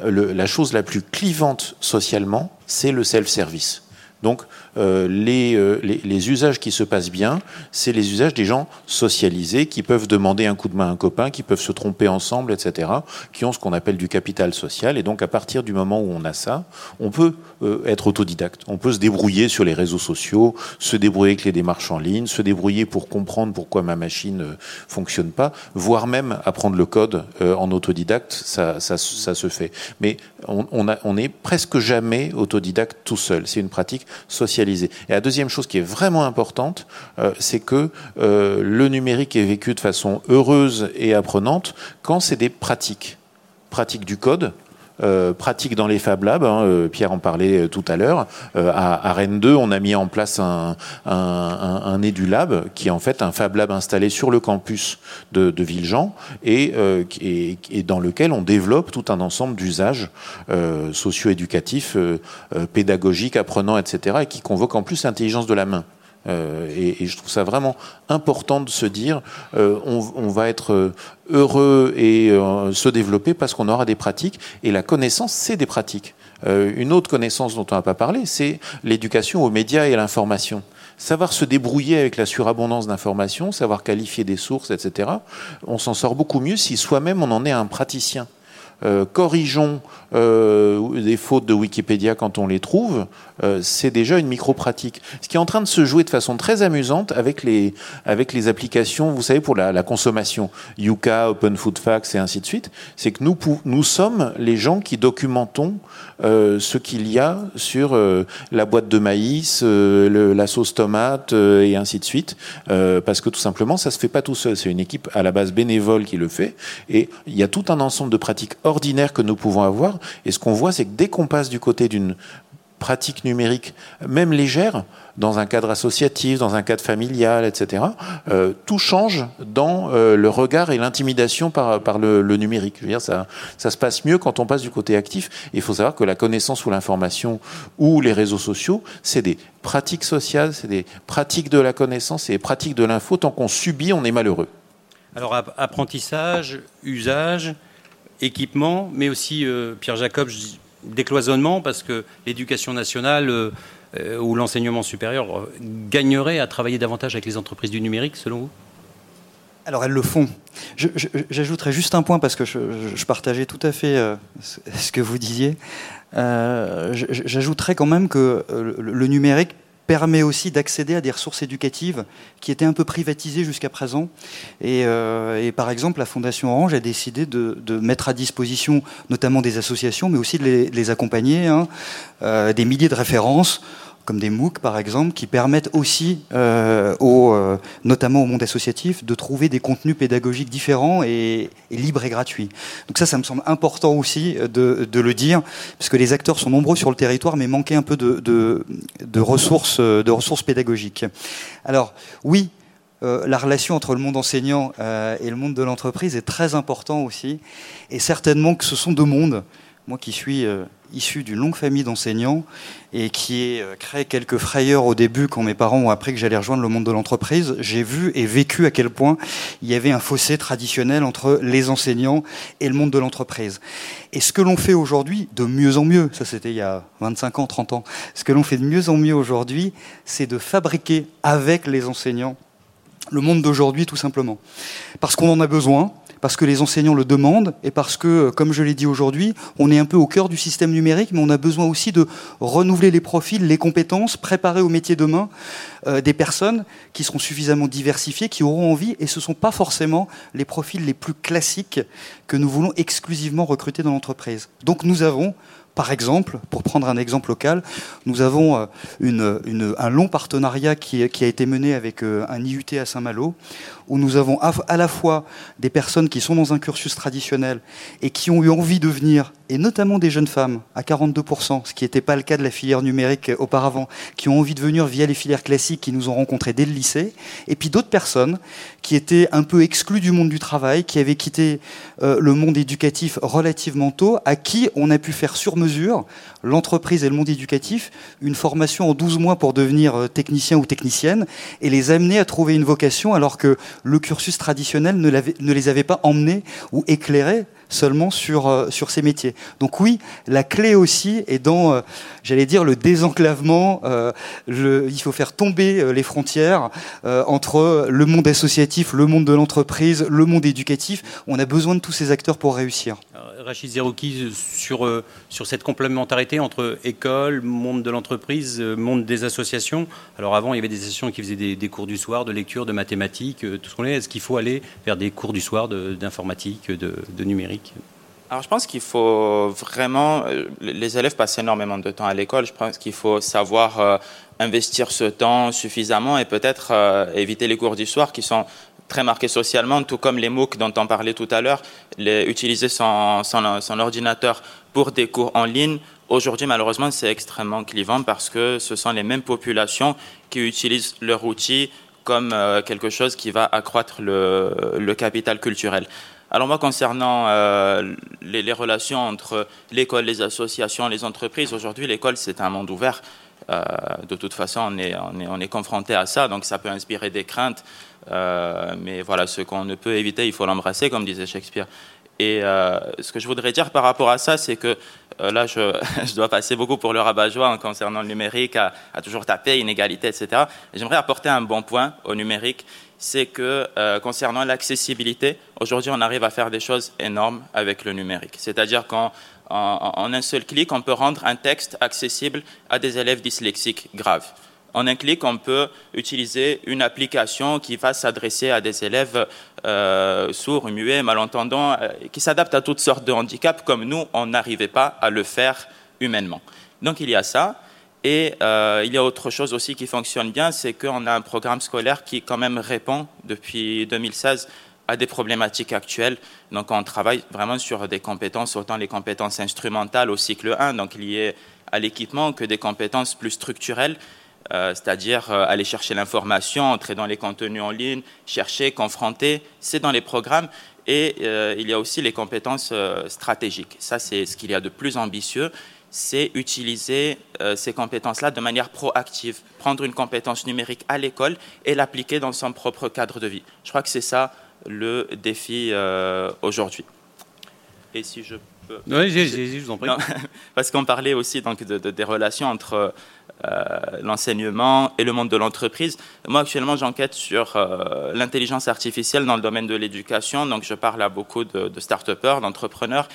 Le, la chose la plus clivante socialement, c'est le self-service. Donc euh, les, euh, les, usages qui se passent bien, c'est les usages des gens socialisés qui peuvent demander un coup de main à un copain, qui peuvent se tromper ensemble, etc., qui ont ce qu'on appelle du capital social. Et donc à partir du moment où on a ça, on peut euh, être autodidacte. On peut se débrouiller sur les réseaux sociaux, se débrouiller avec les démarches en ligne, se débrouiller pour comprendre pourquoi ma machine euh, fonctionne pas, voire même apprendre le code en autodidacte, ça, ça, ça, se fait. Mais on, on, a, on est presque jamais autodidacte tout seul. C'est une pratique socialisée. Et la deuxième chose qui est vraiment importante, euh, c'est que euh, le numérique est vécu de façon heureuse et apprenante quand c'est des pratiques. Pratiques du code, euh, pratique dans les Fab Labs. Hein, euh, Pierre en parlait tout à l'heure. Euh, à, à, Rennes 2, on a mis en place un, un, un, un EduLab qui est en fait un Fab Lab installé sur le campus de, de Villejean et, euh, et, et, dans lequel on développe tout un ensemble d'usages euh, socio-éducatifs, pédagogiques, apprenants, etc. et qui convoque en plus l'intelligence de la main. Euh, et, je trouve ça vraiment important de se dire euh, on, va être heureux et euh, se développer parce qu'on aura des pratiques et la connaissance c'est des pratiques. Euh, une autre connaissance dont on n'a pas parlé c'est l'éducation aux médias et à l'information. Savoir se débrouiller avec la surabondance d'informations, savoir qualifier des sources, etc. On s'en sort beaucoup mieux si soi-même on en est un praticien. Euh, corrigeons euh, des fautes de Wikipédia quand on les trouve, euh, c'est déjà une micro-pratique. Ce qui est en train de se jouer de façon très amusante avec les, avec les applications, vous savez, pour la, consommation, Yuka, Open Food Facts et ainsi de suite, c'est que nous, nous sommes les gens qui documentons euh, ce qu'il y a sur la boîte de maïs, la sauce tomate et ainsi de suite, parce que tout simplement, ça se fait pas tout seul. C'est une équipe à la base bénévole qui le fait, et il y a tout un ensemble de pratiques ordinaires que nous pouvons avoir. Et ce qu'on voit, c'est que dès qu'on passe du côté d'une pratique numérique, même légère, dans un cadre associatif, dans un cadre familial, etc., euh, tout change dans euh, le regard et l'intimidation par, le, numérique. Je veux dire, ça, ça se passe mieux quand on passe du côté actif. Il faut savoir que la connaissance ou l'information ou les réseaux sociaux, c'est des pratiques sociales, c'est des pratiques de la connaissance, c'est des pratiques de l'info. Tant qu'on subit, on est malheureux. Alors, apprentissage, usage, équipement, mais aussi, euh, Pierre Jacob, décloisonnement parce que l'éducation nationale ou l'enseignement supérieur gagnerait à travailler davantage avec les entreprises du numérique, selon vous? Alors elles le font. J'ajouterais juste un point parce que je, partageais tout à fait ce que vous disiez. J'ajouterais quand même que le numérique permet aussi d'accéder à des ressources éducatives qui étaient un peu privatisées jusqu'à présent. Et, euh, par exemple, la Fondation Orange a décidé de, mettre à disposition notamment des associations, mais aussi de les, accompagner, hein, euh, des milliers de références comme des MOOC par exemple, qui permettent aussi, euh, euh, notamment au monde associatif, de trouver des contenus pédagogiques différents et, libres et gratuits. Donc ça, ça me semble important aussi de, le dire, parce que les acteurs sont nombreux sur le territoire, mais manquaient un peu de, ressources, de ressources pédagogiques. Alors oui, euh, la relation entre le monde enseignant et le monde de l'entreprise est très important aussi, et certainement que ce sont deux mondes. Moi qui suis issu d'une longue famille d'enseignants et qui ai euh, créé quelques frayeurs au début quand mes parents ont appris que j'allais rejoindre le monde de l'entreprise, j'ai vu et vécu à quel point il y avait un fossé traditionnel entre les enseignants et le monde de l'entreprise. Et ce que l'on fait aujourd'hui, de mieux en mieux, ça c'était il y a 25 ans, 30 ans, ce que l'on fait de mieux en mieux aujourd'hui, c'est de fabriquer avec les enseignants le monde d'aujourd'hui tout simplement. Parce qu'on en a besoin, parce que les enseignants le demandent et parce que, comme je l'ai dit aujourd'hui, on est un peu au cœur du système numérique, mais on a besoin aussi de renouveler les profils, les compétences, préparer au métier demain euh, des personnes qui seront suffisamment diversifiées, qui auront envie, et ce ne sont pas forcément les profils les plus classiques que nous voulons exclusivement recruter dans l'entreprise. Donc nous avons par exemple, pour prendre un exemple local, nous avons euh, un long partenariat qui, a été mené avec euh, un IUT à Saint-Malo, où nous avons à la fois des personnes qui sont dans un cursus traditionnel et qui ont eu envie de venir, et notamment des jeunes femmes, à 42%, ce qui n'était pas le cas de la filière numérique auparavant, qui ont envie de venir via les filières classiques qui nous ont rencontrés dès le lycée, et puis d'autres personnes qui étaient un peu exclues du monde du travail, qui avaient quitté euh, le monde éducatif relativement tôt, à qui on a pu faire sur mesure, l'entreprise et le monde éducatif, une formation en 12 mois pour devenir euh, technicien ou technicienne, et les amener à trouver une vocation alors que le cursus traditionnel ne, les avait pas emmenés ou éclairés seulement sur, euh, sur ces métiers. Donc oui, la clé aussi est dans, euh, j'allais dire, le désenclavement. Euh, il faut faire tomber les frontières entre le monde associatif, le monde de l'entreprise, le monde éducatif. On a besoin de tous ces acteurs pour réussir. Rachid Zerouki, sur, sur cette complémentarité entre école, monde de l'entreprise, monde des associations. Alors avant, il y avait des associations qui faisaient des, cours du soir, de lecture, de mathématiques, tout ce qu'on est. Est-ce qu'il faut aller vers des cours du soir d'informatique, de numérique? Alors je pense qu'il faut vraiment, euh, les élèves passent énormément de temps à l'école, je pense qu'il faut savoir euh, investir ce temps suffisamment et peut-être euh, éviter les cours du soir qui sont très marqués socialement, tout comme les MOOC dont on parlait tout à l'heure, utiliser son, son, ordinateur pour des cours en ligne. Aujourd'hui, malheureusement, c'est extrêmement clivant parce que ce sont les mêmes populations qui utilisent leur outil comme quelque chose qui va accroître le, le capital culturel. Alors moi, concernant euh, les, relations entre l'école, les associations, les entreprises, aujourd'hui, l'école, c'est un monde ouvert. Euh, de toute façon, on est, on, est, confronté à ça, donc ça peut inspirer des craintes. Euh, mais voilà, ce qu'on ne peut éviter, il faut l'embrasser, comme disait Shakespeare. Et ce que je voudrais dire par rapport à ça, c'est que là, je, dois passer beaucoup pour le rabat-joie en concernant le numérique, à, toujours taper, inégalité, etc. J'aimerais apporter un bon point au numérique, c'est que euh, concernant l'accessibilité, aujourd'hui on arrive à faire des choses énormes avec le numérique. C'est-à-dire qu'en en, un seul clic, on peut rendre un texte accessible à des élèves dyslexiques graves. En un clic, on peut utiliser une application qui va s'adresser à des élèves euh, sourds, muets, malentendants, euh, qui s'adaptent à toutes sortes de handicaps, comme nous, on n'arrivait pas à le faire humainement. Donc il y a ça. Et euh, il y a autre chose aussi qui fonctionne bien, c'est qu'on a un programme scolaire qui quand même répond depuis 2016 à des problématiques actuelles. Donc on travaille vraiment sur des compétences, autant les compétences instrumentales au cycle 1, donc liées à l'équipement, que des compétences plus structurelles, euh, c'est-à-dire euh, aller chercher l'information, entrer dans les contenus en ligne, chercher, confronter, c'est dans les programmes. Et il y a aussi les compétences stratégiques. Ça, c'est ce qu'il y a de plus ambitieux c'est utiliser euh, ces compétences-là de manière proactive, prendre une compétence numérique à l'école et l'appliquer dans son propre cadre de vie. Je crois que c'est ça le défi euh, aujourd'hui. Et si je Oui, je vous en prie. parce qu'on parlait aussi donc, de, des relations entre euh, l'enseignement et le monde de l'entreprise. Moi, actuellement, j'enquête sur euh, l'intelligence artificielle dans le domaine de l'éducation. Donc, je parle à beaucoup de, de start-upers, d'entrepreneurs.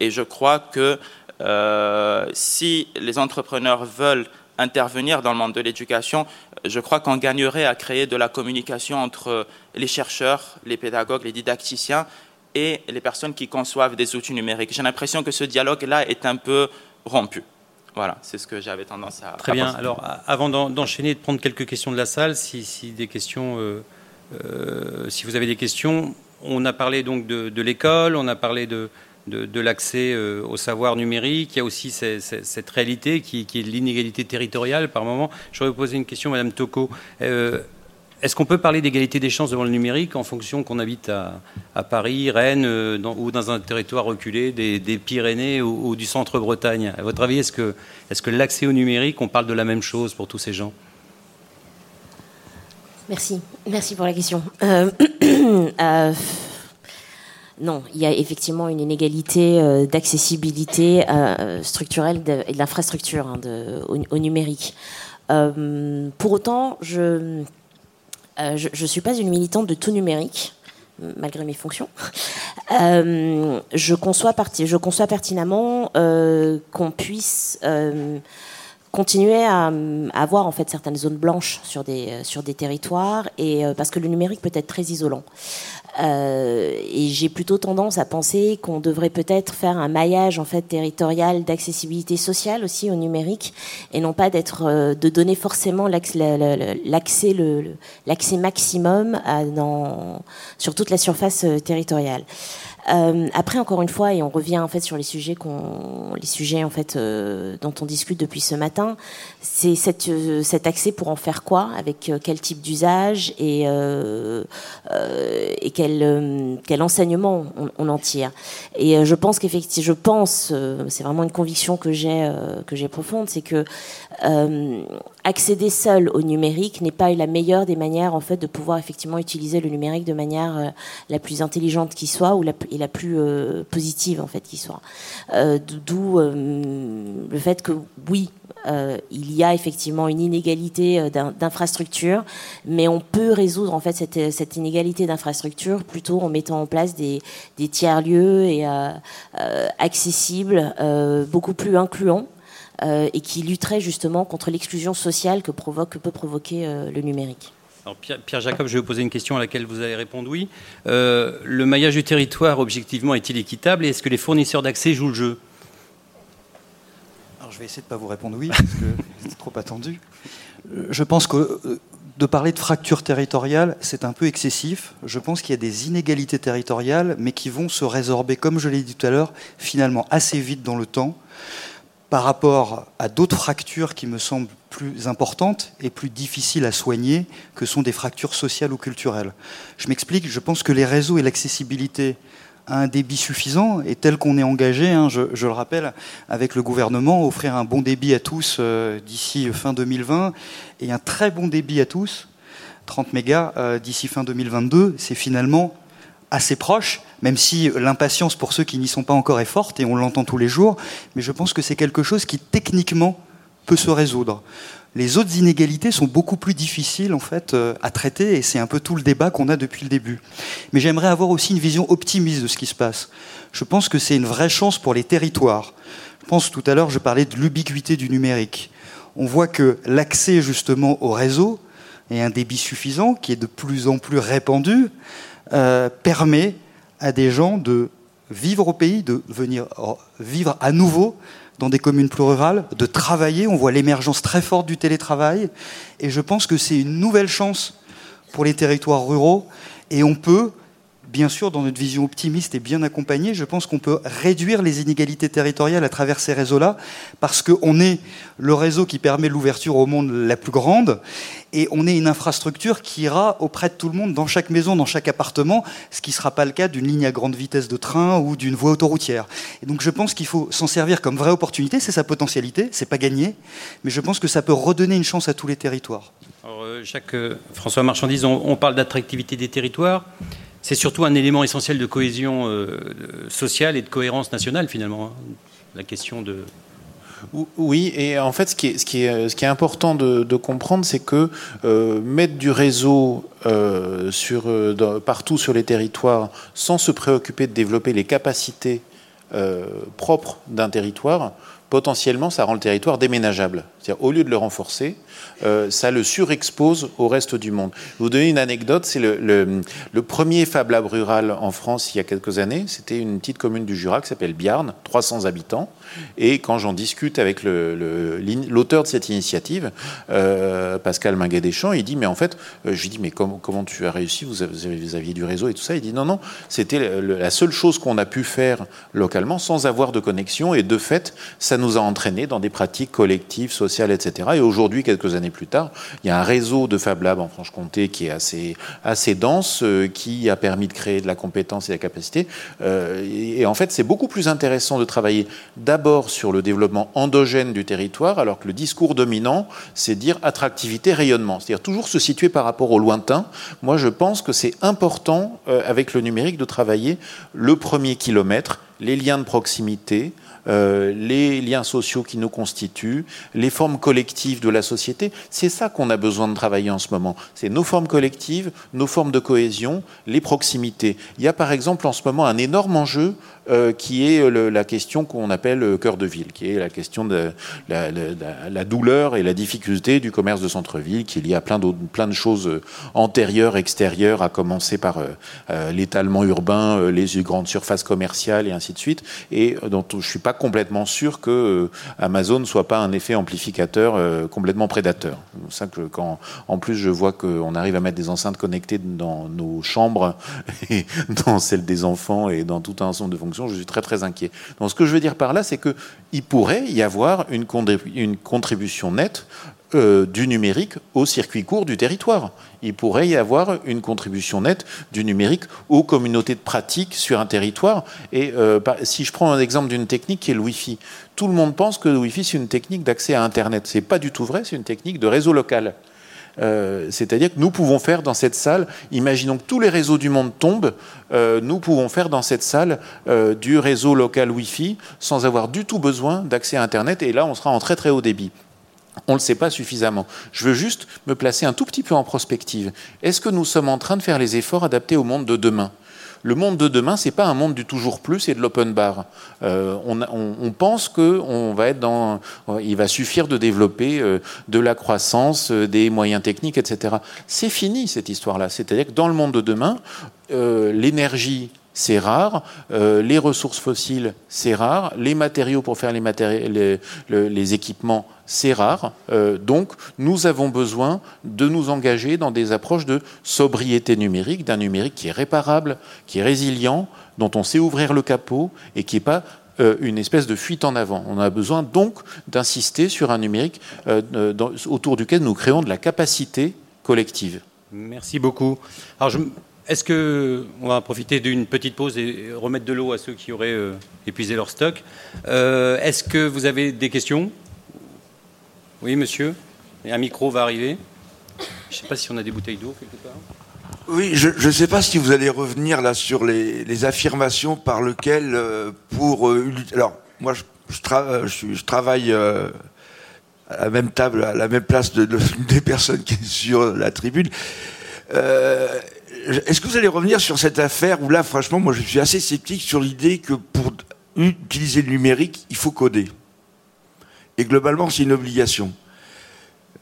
Et je crois que euh, si les entrepreneurs veulent intervenir dans le monde de l'éducation, je crois qu'on gagnerait à créer de la communication entre les chercheurs, les pédagogues, les didacticiens et les personnes qui conçoivent des outils numériques. J'ai l'impression que ce dialogue-là est un peu rompu. Voilà, c'est ce que j'avais tendance à. Très bien. Alors, avant d'enchaîner et de prendre quelques questions de la salle, si, des questions, euh, euh, si vous avez des questions, on a parlé donc de, l'école, on a parlé de, de, l'accès euh, au savoir numérique. Il y a aussi cette, réalité qui, est l'inégalité territoriale par moment. J'aurais posé une question, Madame Toko. Est-ce qu'on peut parler d'égalité des chances devant le numérique en fonction qu'on habite à, Paris, Rennes euh, ou dans un territoire reculé des, Pyrénées ou, du centre-Bretagne? À votre avis, est-ce que, est que l'accès au numérique, on parle de la même chose pour tous ces gens? Merci. Merci pour la question. Euh, euh, non, il y a effectivement une inégalité d'accessibilité structurelle et de l'infrastructure hein, au, numérique. pour autant, je euh, ne suis pas une militante de tout numérique malgré mes fonctions. Euh, je, conçois pertinemment euh, qu'on puisse continuer à, avoir en fait certaines zones blanches sur des sur des territoires et parce que le numérique peut être très isolant. Euh, et j'ai plutôt tendance à penser qu'on devrait peut-être faire un maillage en fait territorial d'accessibilité sociale aussi au numérique et non pas d'être euh, de donner forcément l'accès l'accès maximum à, sur toute la surface euh, territoriale. Euh, après, encore une fois, et on revient en fait sur les sujets qu'on, les sujets en fait euh, dont on discute depuis ce matin, c'est cette, euh, cet accès pour en faire quoi, avec quel type d'usage et, et quel, quel enseignement on, en tire. Et je pense qu'effectivement, je pense, c'est vraiment une conviction que j'ai que j'ai profonde, c'est que accéder seul au numérique n'est pas la meilleure des manières en fait de pouvoir effectivement utiliser le numérique de manière la plus intelligente qui soit ou la, et la plus euh, positive en fait qui soit. Euh, d'où euh, le fait que oui, il y a effectivement une inégalité d'infrastructure, mais on peut résoudre en fait cette, inégalité d'infrastructure plutôt en mettant en place des, des tiers lieux et accessibles, beaucoup plus incluants. Et qui lutteraient justement contre l'exclusion sociale que, provoque, que peut provoquer le numérique. Pierre, Jacob, je vais vous poser une question à laquelle vous allez répondre oui. Euh, le maillage du territoire, objectivement, est-il équitable et est-ce que les fournisseurs d'accès jouent le jeu? Alors, je vais essayer de ne pas vous répondre oui, parce que c'est trop attendu. Euh, je pense que euh, de parler de fracture territoriale, c'est un peu excessif. Je pense qu'il y a des inégalités territoriales, mais qui vont se résorber, comme je l'ai dit tout à l'heure, finalement assez vite dans le temps par rapport à d'autres fractures qui me semblent plus importantes et plus difficiles à soigner, que sont des fractures sociales ou culturelles. Je m'explique, je pense que les réseaux et l'accessibilité à un débit suffisant, et tel qu'on est engagé, hein, je, le rappelle, avec le gouvernement, offrir un bon débit à tous euh, d'ici fin 2020, et un très bon débit à tous, 30 mégas euh, d'ici fin 2022, c'est finalement assez proche, même si l'impatience pour ceux qui n'y sont pas encore est forte, et on l'entend tous les jours, mais je pense que c'est quelque chose qui techniquement peut se résoudre. Les autres inégalités sont beaucoup plus difficiles en fait euh, à traiter et c'est un peu tout le débat qu'on a depuis le début. Mais j'aimerais avoir aussi une vision optimiste de ce qui se passe. Je pense que c'est une vraie chance pour les territoires. Je pense tout à l'heure je parlais de l'ubiquité du numérique. On voit que l'accès justement au réseau et un débit suffisant qui est de plus en plus répandu euh, permet à des gens de vivre au pays, de venir oh, vivre à nouveau dans des communes plus rurales, de travailler. On voit l'émergence très forte du télétravail. Et je pense que c'est une nouvelle chance pour les territoires ruraux. Et on peut bien sûr, dans notre vision optimiste et bien accompagnée, je pense qu'on peut réduire les inégalités territoriales à travers ces réseaux-là, parce qu'on est le réseau qui permet l'ouverture au monde la plus grande, et on est une infrastructure qui ira auprès de tout le monde, dans chaque maison, dans chaque appartement, ce qui ne sera pas le cas d'une ligne à grande vitesse de train ou d'une voie autoroutière. Et donc je pense qu'il faut s'en servir comme vraie opportunité, c'est sa potentialité, c'est pas gagné, mais je pense que ça peut redonner une chance à tous les territoires. Alors, euh, euh, François Marchandise, on parle d'attractivité des territoires. C'est surtout un élément essentiel de cohésion sociale et de cohérence nationale, finalement, hein, la question de, oui, et en fait, ce qui est, ce qui est, ce qui est important de, comprendre, c'est que euh, mettre du réseau euh, sur, euh, partout sur les territoires sans se préoccuper de développer les capacités propres d'un territoire, potentiellement, ça rend le territoire déménageable. C'est-à-dire, au lieu de le renforcer, ça le surexpose au reste du monde. Je vous donner une anecdote. C'est le, premier Fab Lab rural en France il y a quelques années. C'était une petite commune du Jura qui s'appelle Biarn, 300 habitants. Et quand j'en discute avec l'auteur de cette initiative, euh, Pascal Minguet-Deschamps, il dit Mais en fait, euh, je lui dis Mais comment, tu as réussi vous, aviez du réseau et tout ça Il dit Non, non, c'était la seule chose qu'on a pu faire localement sans avoir de connexion. Et de fait, ça nous a entraîné dans des pratiques collectives, sociales, etc. Et aujourd'hui, quelques années plus tard, il y a un réseau de Fab Lab en Franche-Comté qui est assez, assez dense, euh, qui a permis de créer de la compétence et de la capacité. et, et en fait, c'est beaucoup plus intéressant de travailler d'abord d'abord sur le développement endogène du territoire, alors que le discours dominant, c'est dire attractivité, rayonnement, c'est-à-dire toujours se situer par rapport au lointain. Moi, je pense que c'est important, euh, avec le numérique, de travailler le premier kilomètre, les liens de proximité, euh, les liens sociaux qui nous constituent, les formes collectives de la société. C'est ça qu'on a besoin de travailler en ce moment. C'est nos formes collectives, nos formes de cohésion, les proximités. Il y a par exemple en ce moment un énorme enjeu euh, qui est la question qu'on appelle cœur de ville, qui est la question de la, douleur et la difficulté du commerce de centre-ville, qui est lié à plein, de choses euh, antérieures, extérieures, à commencer par euh, l'étalement urbain, les grandes surfaces commerciales et ainsi de suite, et dont je suis pas complètement sûr que Amazon ne soit pas un effet amplificateur complètement prédateur. C'est ça que quand, en plus, je vois qu'on arrive à mettre des enceintes connectées dans nos chambres et dans celles des enfants et dans tout un ensemble de fonctions je suis très très inquiet. Donc ce que je veux dire par là, c'est qu'il pourrait y avoir une, contribution nette euh, du numérique au circuit court du territoire. Il pourrait y avoir une contribution nette du numérique aux communautés de pratique sur un territoire. Et euh, si je prends un exemple d'une technique qui est le Wi-Fi, tout le monde pense que le Wi-Fi c'est une technique d'accès à Internet. C'est pas du tout vrai, c'est une technique de réseau local. Euh, c'est-à-dire que nous pouvons faire dans cette salle, imaginons que tous les réseaux du monde tombent, euh, nous pouvons faire dans cette salle euh, du réseau local Wi-Fi sans avoir du tout besoin d'accès à Internet, et là on sera en très très haut débit. On ne le sait pas suffisamment. Je veux juste me placer un tout petit peu en prospective. Est-ce que nous sommes en train de faire les efforts adaptés au monde de demain? Le monde de demain, c'est pas un monde du toujours plus et de l'open bar. Euh, on, pense que on va être dans, il va suffire de développer euh, de la croissance, euh, des moyens techniques, etc. C'est fini cette histoire-là. C'est-à-dire que dans le monde de demain, l'énergie c'est rare. les ressources fossiles, c'est rare. Les matériaux pour faire les, les équipements, c'est rare. Euh, donc, nous avons besoin de nous engager dans des approches de sobriété numérique, d'un numérique qui est réparable, qui est résilient, dont on sait ouvrir le capot et qui n'est pas euh, une espèce de fuite en avant. On a besoin donc d'insister sur un numérique euh, autour duquel nous créons de la capacité collective. Merci beaucoup. Est-ce que on va profiter d'une petite pause et remettre de l'eau à ceux qui auraient épuisé leur stock Est-ce que vous avez des questions? Oui, monsieur. un micro va arriver. Je ne sais pas si on a des bouteilles d'eau quelque part. Oui, je ne sais pas si vous allez revenir là sur les, affirmations par lesquelles, euh, pour. Euh, alors, moi, je, je, travaille euh, à la même table, à la même place de, des personnes qui sont sur la tribune. Est-ce que vous allez revenir sur cette affaire où là, franchement, moi, je suis assez sceptique sur l'idée que pour utiliser le numérique, il faut coder et globalement, c'est une obligation.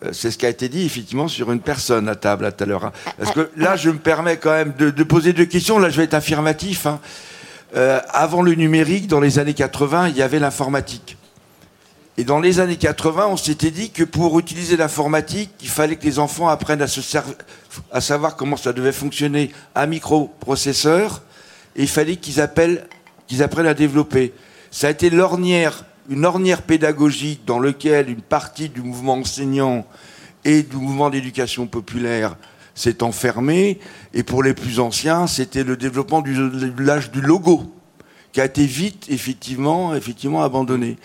Euh, c'est ce qui a été dit effectivement sur une personne à table à tout à l'heure. Parce que là, je me permets quand même de, poser deux questions. Là, je vais être affirmatif. Hein. Euh, avant le numérique, dans les années 80, il y avait l'informatique. Et dans les années 80, on s'était dit que pour utiliser l'informatique, il fallait que les enfants apprennent à, savoir comment ça devait fonctionner un microprocesseur, et il fallait qu'ils qu'ils apprennent à développer. Ça a été l'ornière une ornière pédagogique dans laquelle une partie du mouvement enseignant et du mouvement d'éducation populaire s'est enfermée. Et pour les plus anciens, c'était le développement de l'âge du logo, qui a été vite, effectivement, effectivement abandonné.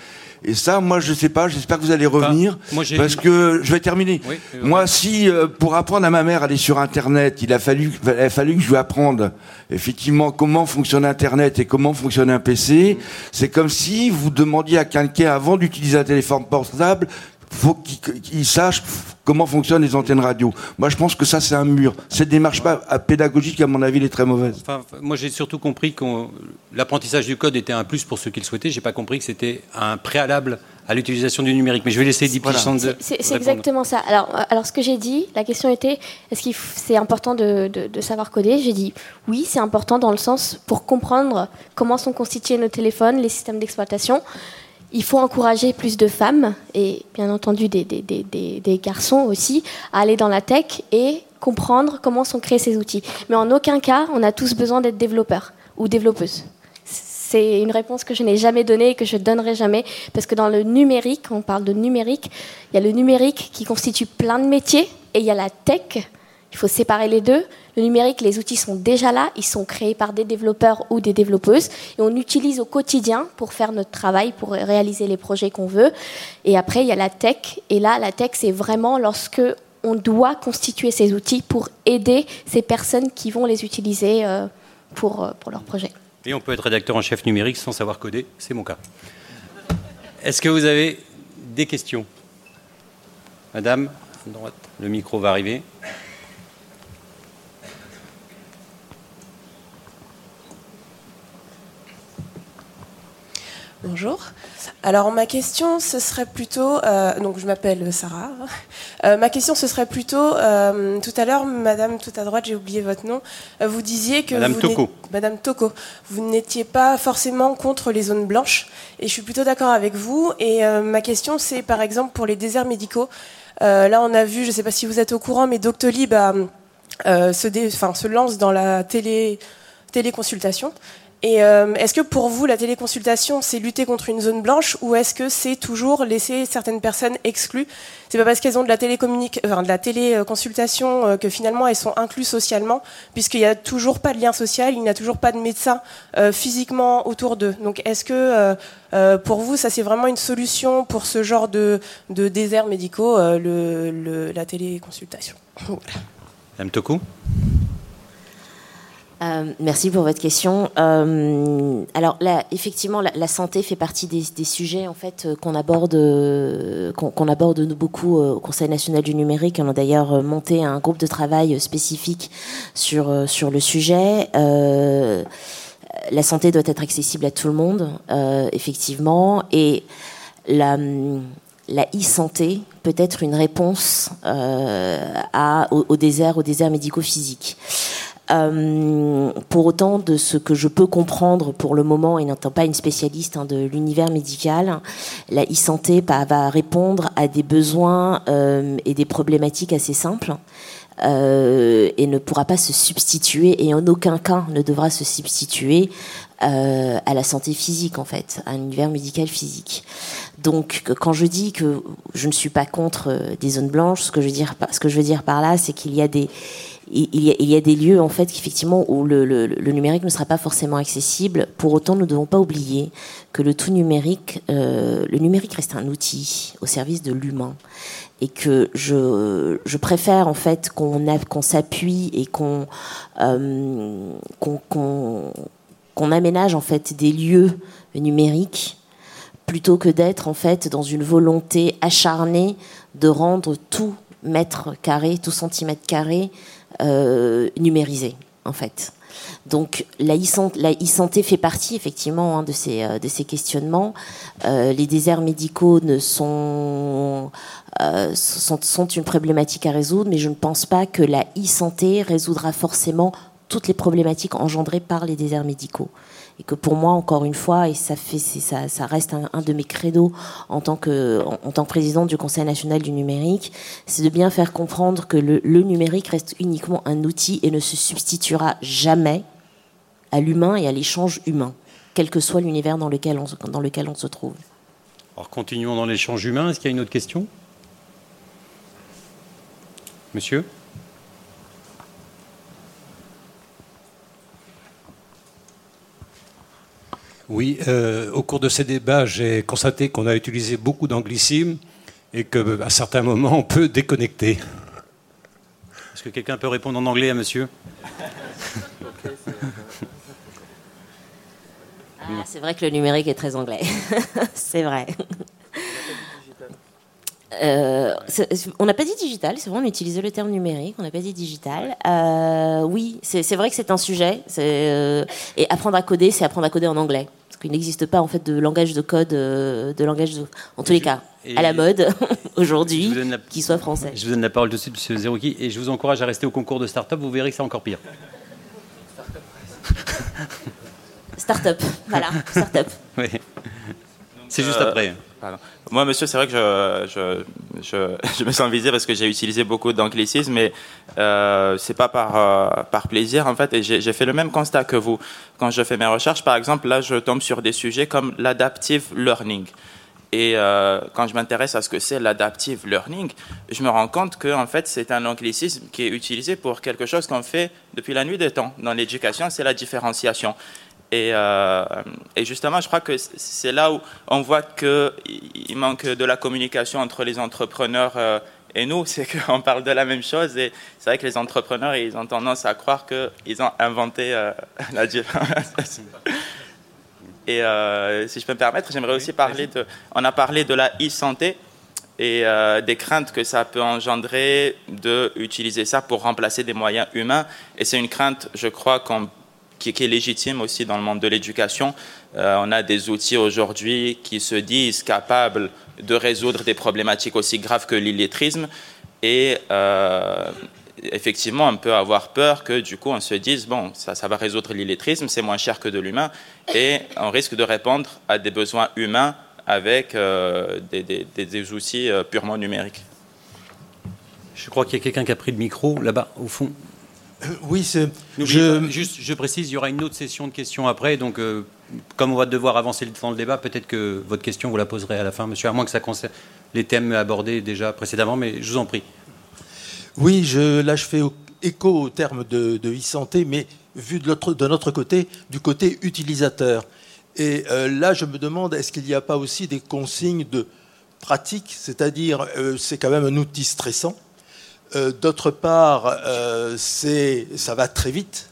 Et ça, moi, je sais pas. J'espère que vous allez revenir, parce que je vais terminer. moi, si euh, pour apprendre à ma mère à aller sur Internet, il a fallu, il a fallu que je lui apprenne effectivement comment fonctionne Internet et comment fonctionne un PC. C'est comme si vous demandiez à quelqu'un avant d'utiliser un téléphone portable faut qu'ils sachent comment fonctionnent les antennes radio. Moi, je pense que ça, c'est un mur. Cette démarche pas pédagogique, à mon avis, elle est très mauvaise. moi, j'ai surtout compris que l'apprentissage du code était un plus pour ceux qui le souhaitaient. J'ai pas compris que c'était un préalable à l'utilisation du numérique. Mais je vais laisser Deep voilà. C'est exactement ça. Alors, alors ce que j'ai dit, la question était est-ce que c'est important de, de, savoir coder? J'ai dit oui, c'est important dans le sens pour comprendre comment sont constitués nos téléphones, les systèmes d'exploitation il faut encourager plus de femmes et bien entendu des, garçons aussi à aller dans la tech et comprendre comment sont créés ces outils. Mais en aucun cas, on a tous besoin d'être développeurs ou développeuses. C'est une réponse que je n'ai jamais donnée et que je donnerai jamais parce que dans le numérique, on parle de numérique, il y a le numérique qui constitue plein de métiers et il y a la tech. Il faut séparer les deux. Le numérique, les outils sont déjà là, ils sont créés par des développeurs ou des développeuses et on utilise au quotidien pour faire notre travail, pour réaliser les projets qu'on veut. Et après, il y a la tech. Et là, la tech, c'est vraiment lorsque on doit constituer ces outils pour aider ces personnes qui vont les utiliser euh, pour, euh, pour leur projet. Et on peut être rédacteur en chef numérique sans savoir coder, c'est mon cas. Est-ce que vous avez des questions? Madame, le micro va arriver. Bonjour. Alors ma question, ce serait plutôt, euh, donc je m'appelle Sarah. Euh, ma question, ce serait plutôt, euh, tout à l'heure, Madame tout à droite, j'ai oublié votre nom, vous disiez que Madame vous Toko. Madame Toko, vous n'étiez pas forcément contre les zones blanches, et je suis plutôt d'accord avec vous. Et ma question, c'est par exemple pour les déserts médicaux. là, on a vu, je ne sais pas si vous êtes au courant, mais Doctolib se, se lance dans la télé téléconsultation. Et euh, est-ce que pour vous, la téléconsultation, c'est lutter contre une zone blanche ou est-ce que c'est toujours laisser certaines personnes exclues? C'est pas parce qu'elles ont de la, enfin, de la téléconsultation euh, que finalement elles sont incluses socialement, puisqu'il n'y a toujours pas de lien social, il n'y a toujours pas de médecin euh, physiquement autour d'eux. Donc est-ce que pour vous, ça c'est vraiment une solution pour ce genre de, de déserts médicaux, la téléconsultation? Voilà. Madame Toku euh, merci pour votre question. Euh, alors là, effectivement, la, santé fait partie des, sujets en fait euh, qu'on aborde, qu'on beaucoup au Conseil national du numérique. On a d'ailleurs monté un groupe de travail spécifique sur sur le sujet. la santé doit être accessible à tout le monde, effectivement, et la la e-santé peut être une réponse à, au, au, désert, au désert médico-physique. Euh, pour autant, de ce que je peux comprendre pour le moment, et n'étant pas une spécialiste hein, de l'univers médical, la e-santé va répondre à des besoins euh, et des problématiques assez simples. Euh, et ne pourra pas se substituer et en aucun cas ne devra se substituer à la santé physique en fait, à un univers médical physique. Donc quand je dis que je ne suis pas contre des zones blanches, ce que je veux dire par là, c'est qu'il y a des il y, a, des lieux en fait effectivement où le, numérique ne sera pas forcément accessible. Pour autant, nous ne devons pas oublier que le tout numérique, euh, le numérique reste un outil au service de l'humain et que je, préfère en fait qu'on s'appuie et qu'on euh, qu'on aménage en fait des lieux numériques plutôt que d'être en fait dans une volonté acharnée de rendre tout mètre carré, tout centimètre carré euh, numérisé, en fait. Donc la e-santé fait partie effectivement hein, de, ces, euh, de ces questionnements. Euh, les déserts médicaux ne sont, sont, sont, une problématique à résoudre, mais je ne pense pas que la e-santé résoudra forcément toutes les problématiques engendrées par les déserts médicaux et que pour moi, encore une fois, et ça fait, ça, reste un, de mes credos en tant que, en, tant du Conseil national du numérique, c'est de bien faire comprendre que le, le, numérique reste uniquement un outil et ne se substituera jamais à l'humain et à l'échange humain, quel que soit l'univers dans lequel on, dans lequel on se trouve. Alors continuons dans l'échange humain. Est-ce qu'il y a une autre question? Monsieur? Oui, euh, au cours de ces débats, j'ai constaté qu'on a utilisé beaucoup d'anglicismes et qu'à certains moments, on peut déconnecter. Est-ce que quelqu'un peut répondre en anglais à monsieur? Ah, C'est vrai que le numérique est très anglais. c'est vrai. Euh, on n'a pas dit digital, c'est vrai, on utilisait le terme numérique, on n'a pas dit digital. Euh, oui, c'est vrai que c'est un sujet. Euh, et apprendre à coder, c'est apprendre à coder en anglais. Parce qu'il n'existe pas en fait de langage de code, de langage en tous les cas, à la mode aujourd'hui, qui soit français. Je vous donne la parole tout de suite, M. Zerouki, et je vous encourage à rester au concours de start-up, vous verrez que c'est encore pire. Start-up, voilà, start-up. Oui. C'est juste après. Moi, monsieur, c'est vrai que je, je, me sens visé parce que j'ai utilisé beaucoup d'anglicismes, mais euh, c'est pas par, euh, par plaisir, en fait. Et j'ai fait le même constat que vous. Quand je fais mes recherches, par exemple, là, je tombe sur des sujets comme l'adaptive learning. Et euh, quand je m'intéresse à ce que c'est l'adaptive learning, je me rends compte que en fait, c'est un anglicisme qui est utilisé pour quelque chose qu'on fait depuis la nuit des temps dans l'éducation, c'est la différenciation. Euh, et, justement, je crois que c'est là où on voit qu'il manque de la communication entre les entrepreneurs euh, et nous. C'est qu'on parle de la même chose. Et c'est vrai que les entrepreneurs, ils ont tendance à croire qu'ils ont inventé euh, la différence. Et si je peux me permettre, j'aimerais aussi parler de. On a parlé de la e-santé et des craintes que ça peut engendrer d'utiliser ça pour remplacer des moyens humains. Et c'est une crainte, je crois, qu'on qui, est légitime aussi dans le monde de l'éducation. Euh, on a des outils aujourd'hui qui se disent capables de résoudre des problématiques aussi graves que l'illettrisme. Et euh, effectivement, on peut avoir peur que du coup on se dise, bon, ça, va résoudre l'illettrisme, c'est moins cher que de l'humain, et on risque de répondre à des besoins humains avec euh, des, outils purement numériques. Je crois qu'il y a quelqu'un qui a pris le micro là-bas, au fond. Euh, oui, c'est. Je... Juste, je précise, il y aura une autre session de questions après. Donc, euh, comme on va devoir avancer dans le débat, peut-être que votre question, vous la poserez à la fin, monsieur, à moins que ça concerne les thèmes abordés déjà précédemment, mais je vous en prie. Oui, je, là, je fais écho au terme de, e-santé, mais vu de, de, notre côté, du côté utilisateur. Et euh, là, je me demande, est-ce qu'il n'y a pas aussi des consignes de pratique C'est-à-dire, c'est quand même un outil stressant euh, d'autre part, euh, ça va très vite,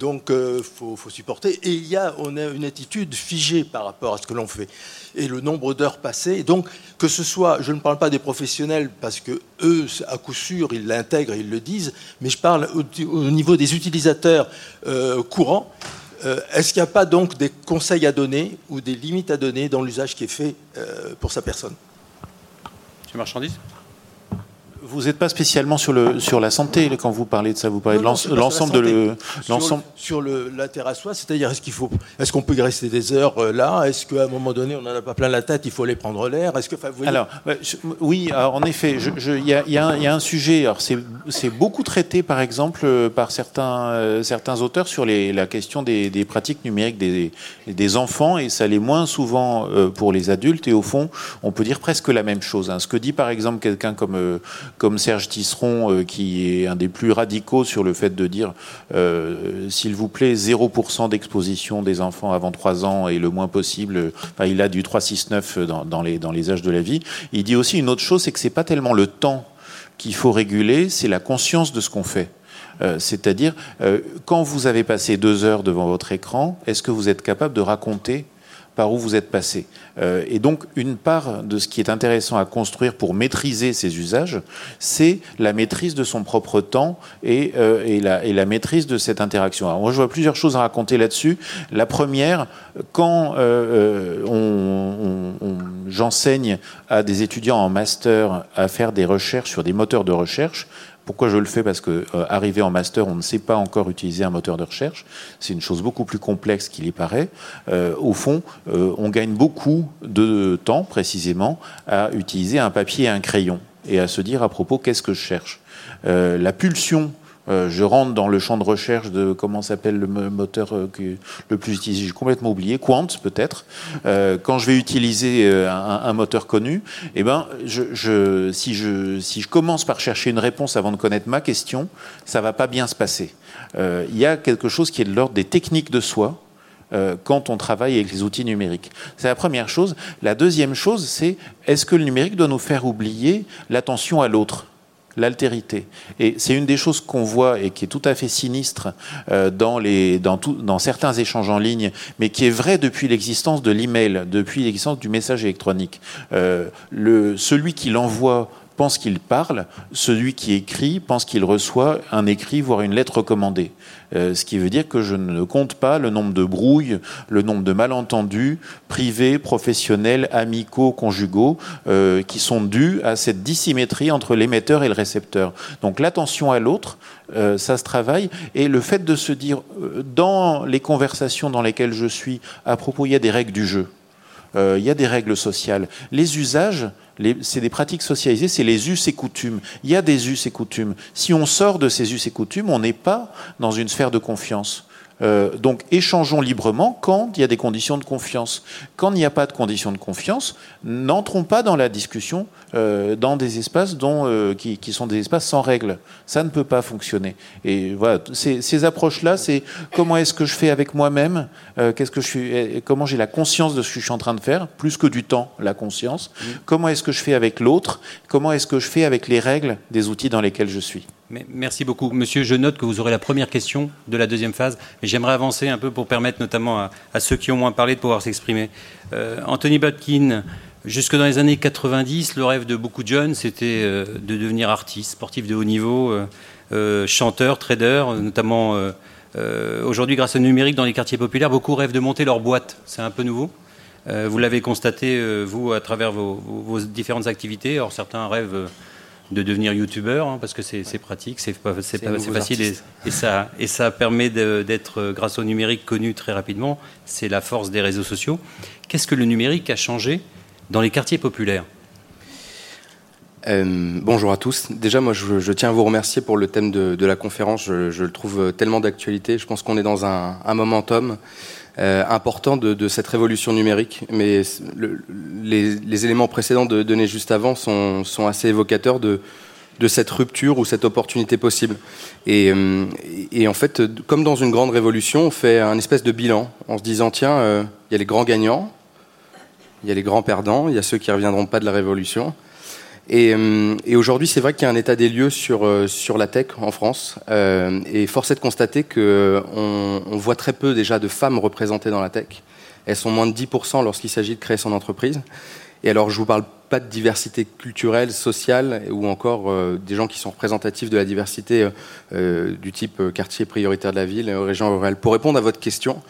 donc il euh, faut, supporter. Et il y a, on a une attitude figée par rapport à ce que l'on fait et le nombre d'heures passées. Donc que ce soit, je ne parle pas des professionnels parce que eux, à coup sûr, ils l'intègrent, ils le disent, mais je parle au, niveau des utilisateurs courants. Est-ce qu'il n'y a pas donc des conseils à donner ou des limites à donner dans l'usage qui est fait pour sa personne? Monsieur Marchandise? Vous n'êtes pas spécialement sur, le, sur la santé quand vous parlez de ça. Vous parlez de l'ensemble de l'ensemble sur, le, la terre à soi, c'est-à-dire est-ce qu'il faut, est-ce qu'on peut y rester des heures euh, là? Est-ce qu'à un moment donné, on n'en a pas plein la tête, il faut aller prendre l'air? Est-ce que, alors, oui, en effet, il y, y, a un sujet. Alors c'est beaucoup traité, par exemple, euh, par certains euh, certains auteurs sur les, la question des, des, pratiques numériques des, des enfants, et ça l'est moins souvent pour les adultes. Et au fond, on peut dire presque la même chose. Hein. Ce que dit, par exemple, quelqu'un comme comme Serge Tisseron, euh, qui est un des plus radicaux sur le fait de dire, euh, s'il vous plaît, 0% d'exposition des enfants avant 3 ans et le moins possible. Enfin, il a du 3-6-9 dans, dans, les, dans les âges de la vie. Il dit aussi une autre chose, c'est que c'est pas tellement le temps qu'il faut réguler, c'est la conscience de ce qu'on fait. Euh, c'est-à-dire, quand vous avez passé deux heures devant votre écran, est-ce que vous êtes capable de raconter par où vous êtes passé. Euh, et donc, une part de ce qui est intéressant à construire pour maîtriser ces usages, c'est la maîtrise de son propre temps et, euh, la, maîtrise de cette interaction. Alors, moi, je vois plusieurs choses à raconter là-dessus. La première, quand euh, j'enseigne à des étudiants en master à faire des recherches sur des moteurs de recherche, pourquoi je le fais Parce que euh, arrivé en master, on ne sait pas encore utiliser un moteur de recherche. C'est une chose beaucoup plus complexe qu'il y paraît. Euh, au fond, euh, on gagne beaucoup de temps, précisément, à utiliser un papier et un crayon et à se dire à propos qu'est-ce que je cherche? la pulsion euh, je rentre dans le champ de recherche de comment s'appelle le moteur euh, le plus utilisé. J'ai complètement oublié. Quant peut-être. Euh, quand je vais utiliser un, moteur connu, eh ben, si je commence par chercher une réponse avant de connaître ma question, ça va pas bien se passer. Il y a quelque chose qui est de l'ordre des techniques de soi quand on travaille avec les outils numériques. C'est la première chose. La deuxième chose, c'est est-ce que le numérique doit nous faire oublier l'attention à l'autre? L'altérité. Et c'est une des choses qu'on voit et qui est tout à fait sinistre euh, dans, les, dans, tout, dans certains échanges en ligne, mais qui est vrai depuis l'existence de l'email, depuis l'existence du message électronique. Euh, le, celui qui l'envoie pense qu'il parle, celui qui écrit pense qu'il reçoit un écrit, voire une lettre recommandée. Euh, ce qui veut dire que je ne compte pas le nombre de brouilles, le nombre de malentendus privés, professionnels, amicaux, conjugaux, euh, qui sont dus à cette dissymétrie entre l'émetteur et le récepteur. Donc l'attention à l'autre, euh, ça se travaille, et le fait de se dire, dans les conversations dans lesquelles je suis, à propos, il y a des règles du jeu. il y a des règles sociales. Les usages, c'est des pratiques socialisées, c'est les us et coutumes. Il y a des us et coutumes. Si on sort de ces us et coutumes, on n'est pas dans une sphère de confiance. Euh, donc échangeons librement quand il y a des conditions de confiance. Quand il n'y a pas de conditions de confiance, n'entrons pas dans la discussion euh, dans des espaces dont, euh, qui, qui, sont des espaces sans règles. Ça ne peut pas fonctionner. Et voilà, ces, ces approches-là, c'est comment est-ce que je fais avec moi-même, qu'est-ce que je suis, comment j'ai la conscience de ce que je suis en train de faire, plus que du temps, la conscience. Mmh. Comment est-ce que je fais avec l'autre Comment est-ce que je fais avec les règles des outils dans lesquels je suis Merci beaucoup. Monsieur, je note que vous aurez la première question de la deuxième phase, mais j'aimerais avancer un peu pour permettre notamment à, ceux qui ont moins parlé de pouvoir s'exprimer. Euh, Anthony Botkin, jusque dans les années 90, le rêve de beaucoup de jeunes, c'était euh, de devenir artiste, sportif de haut niveau, euh, chanteur, trader, notamment aujourd'hui grâce au numérique dans les quartiers populaires, beaucoup rêvent de monter leur boîte. C'est un peu nouveau. vous l'avez constaté, vous, à travers vos, vos, différentes activités. Alors certains rêvent de devenir youtubeur hein, parce que c'est pratique, c'est pas, facile et, ça, et ça permet d'être, euh, grâce au numérique, connu très rapidement. C'est la force des réseaux sociaux. Qu'est-ce que le numérique a changé dans les quartiers populaires euh, bonjour à tous. Déjà, moi, je, tiens à vous remercier pour le thème de, la conférence. Je, le trouve tellement d'actualité. Je pense qu'on est dans un, momentum. Euh, important de, cette révolution numérique. Mais les, éléments précédents de, donnés juste avant sont, assez évocateurs de, cette rupture ou cette opportunité possible. Euh, et, en fait, comme dans une grande révolution, on fait un espèce de bilan en se disant tiens, il y a les grands gagnants, il y a les grands perdants, il y a ceux qui ne reviendront pas de la révolution. Euh, et, aujourd'hui, c'est vrai qu'il y a un état des lieux sur, euh, sur la tech en France. Euh, et force est de constater qu'on on voit très peu déjà de femmes représentées dans la tech. Elles sont moins de 10% lorsqu'il s'agit de créer son entreprise. Et alors, je ne vous parle pas de diversité culturelle, sociale, ou encore des gens qui sont représentatifs de la diversité du type quartier prioritaire de la ville, région rurale. Pour répondre à votre question,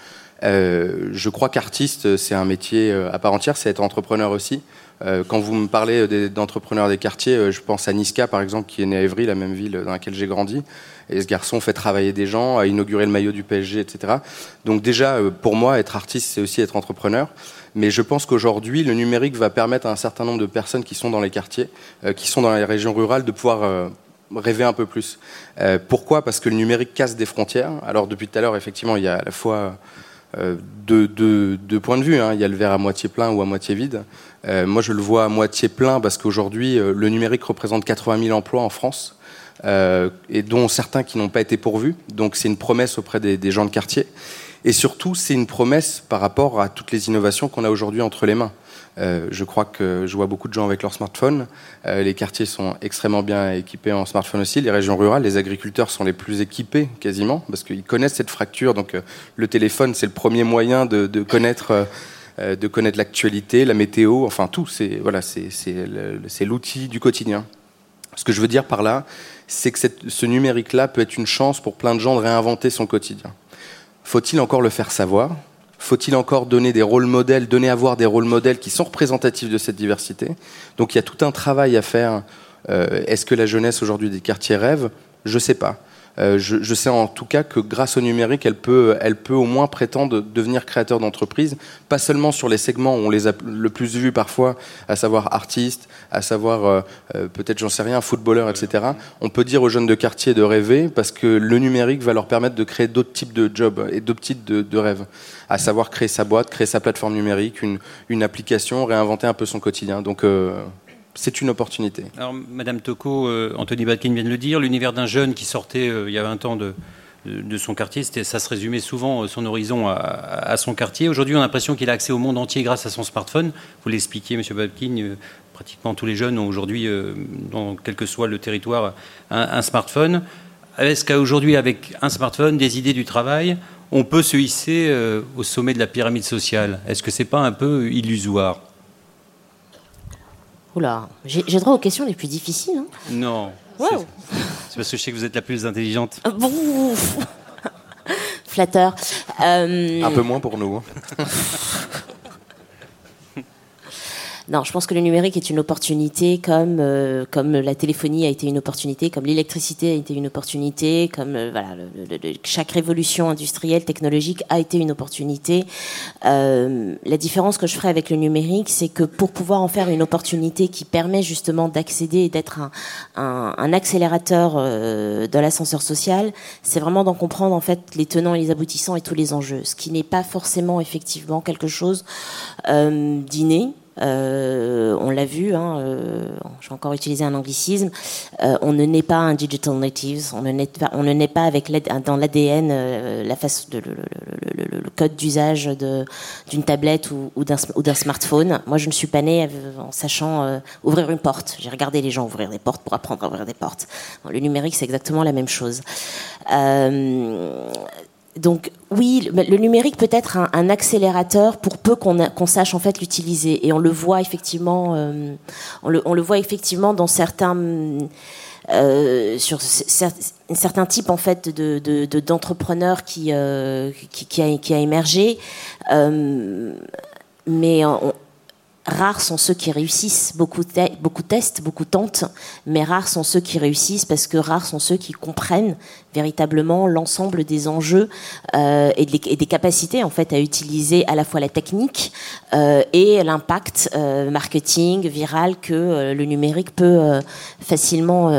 je crois qu'artiste, c'est un métier à part entière, c'est être entrepreneur aussi. Euh, quand vous me parlez d'entrepreneurs des quartiers, euh, je pense à Niska, par exemple, qui est né à Évry, la même ville dans laquelle j'ai grandi. Et ce garçon fait travailler des gens, a inauguré le maillot du PSG, etc. Donc déjà, euh, pour moi, être artiste, c'est aussi être entrepreneur. Mais je pense qu'aujourd'hui, le numérique va permettre à un certain nombre de personnes qui sont dans les quartiers, qui sont dans les régions rurales, de pouvoir rêver un peu plus. pourquoi? Parce que le numérique casse des frontières. Alors depuis tout à l'heure, effectivement, il y a à la fois deux, points de vue. Hein. Il y a le verre à moitié plein ou à moitié vide. Euh, moi, je le vois à moitié plein parce qu'aujourd'hui, euh, le numérique représente 80 000 emplois en France, euh, et dont certains qui n'ont pas été pourvus. Donc, c'est une promesse auprès des, gens de quartier. Et surtout, c'est une promesse par rapport à toutes les innovations qu'on a aujourd'hui entre les mains. Je crois que je vois beaucoup de gens avec leur smartphone. les quartiers sont extrêmement bien équipés en smartphone aussi. Les régions rurales, les agriculteurs sont les plus équipés quasiment parce qu'ils connaissent cette fracture. Donc le téléphone, c'est le premier moyen de, connaître euh, de connaître l'actualité, la météo, enfin tout. C'est voilà, c'est l'outil du quotidien. Ce que je veux dire par là, c'est que ce numérique-là peut être une chance pour plein de gens de réinventer son quotidien. Faut-il encore le faire savoir? Faut-il encore donner des rôles modèles, donner à voir des rôles modèles qui sont représentatifs de cette diversité? Donc il y a tout un travail à faire. Euh, est-ce que la jeunesse aujourd'hui des quartiers rêve? Je ne sais pas. Euh, je, sais en tout cas que grâce au numérique, elle peut, elle peut au moins prétendre devenir créateur d'entreprise, pas seulement sur les segments où on les a le plus vus parfois, à savoir artistes, à savoir euh, euh, peut-être, j'en sais rien, footballeur, etc. On peut dire aux jeunes de quartier de rêver parce que le numérique va leur permettre de créer d'autres types de jobs et d'autres types de, rêves, à savoir créer sa boîte, créer sa plateforme numérique, une application, réinventer un peu son quotidien. Donc c'est une opportunité. Alors, Madame Tocco, euh, Anthony Batkin vient de le dire, l'univers d'un jeune qui sortait euh, il y a 20 ans de, son quartier. Ça se résumait souvent son horizon à, son quartier. Aujourd'hui, on a l'impression qu'il a accès au monde entier grâce à son smartphone. Vous l'expliquiez, M. Babkin, pratiquement tous les jeunes ont aujourd'hui, dans quel que soit le territoire, un, smartphone. Est-ce qu'aujourd'hui, avec un smartphone, des idées du travail, on peut se hisser au sommet de la pyramide sociale? Est-ce que c'est pas un peu illusoire? Oula, j'ai droit aux questions les plus difficiles. Hein. non. C'est parce que je sais que vous êtes la plus intelligente. Ah, Flatteur. Euh, Un peu moins pour nous. Non, je pense que le numérique est une opportunité comme, euh, comme la téléphonie a été une opportunité, comme l'électricité a été une opportunité, comme euh, voilà, chaque révolution industrielle, technologique a été une opportunité. Euh, la différence que je ferai avec le numérique, c'est que pour pouvoir en faire une opportunité qui permet justement d'accéder et d'être un, un, un, accélérateur de l'ascenseur social, c'est vraiment d'en comprendre en fait les tenants et les aboutissants et tous les enjeux, ce qui n'est pas forcément effectivement quelque chose d'inné. Euh, on l'a vu, hein, euh, je vais encore utiliser un anglicisme, euh, on ne naît pas un digital native, on ne naît pas, avec dans l'ADN la face le, code d'usage d'une tablette ou, ou d'un smartphone. Moi, je ne suis pas née en sachant ouvrir une porte. J'ai regardé les gens ouvrir des portes pour apprendre à ouvrir des portes. le numérique, c'est exactement la même chose. Donc oui, le numérique peut être un, accélérateur pour peu qu'on sache en fait l'utiliser. Et on le voit effectivement, euh, on, le, voit effectivement dans certains, euh, sur certains types en fait de d'entrepreneurs qui, euh, qui, a, qui, a, émergé. mais rares sont ceux qui réussissent. Beaucoup, beaucoup testent, beaucoup tentent, mais rares sont ceux qui réussissent parce que rares sont ceux qui comprennent véritablement l'ensemble des enjeux euh, et, des, capacités en fait à utiliser à la fois la technique euh, et l'impact euh, marketing viral que le numérique peut facilement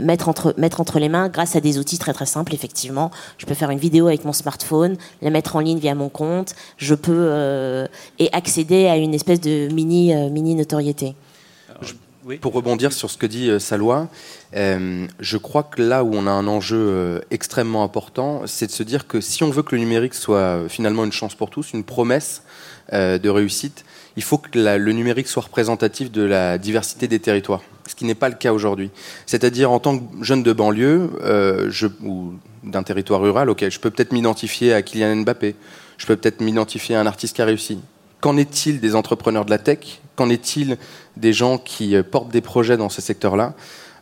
mettre entre mettre entre les mains grâce à des outils très très simples. Effectivement, je peux faire une vidéo avec mon smartphone, la mettre en ligne via mon compte, je peux et accéder à une espèce de mini mini notoriété. Pour rebondir sur ce que dit Salwa, euh, je crois que là où on a un enjeu euh, extrêmement important, c'est de se dire que si on veut que le numérique soit euh, finalement une chance pour tous, une promesse de réussite, il faut que le numérique soit représentatif de la diversité des territoires, ce qui n'est pas le cas aujourd'hui. C'est-à-dire en tant que jeune de banlieue ou d'un territoire rural, ok, je peux peut-être m'identifier à Kylian Mbappé, je peux peut-être m'identifier à un artiste qui a réussi. Qu'en est-il des entrepreneurs de la tech Qu'en est-il des gens qui portent des projets dans ce secteur-là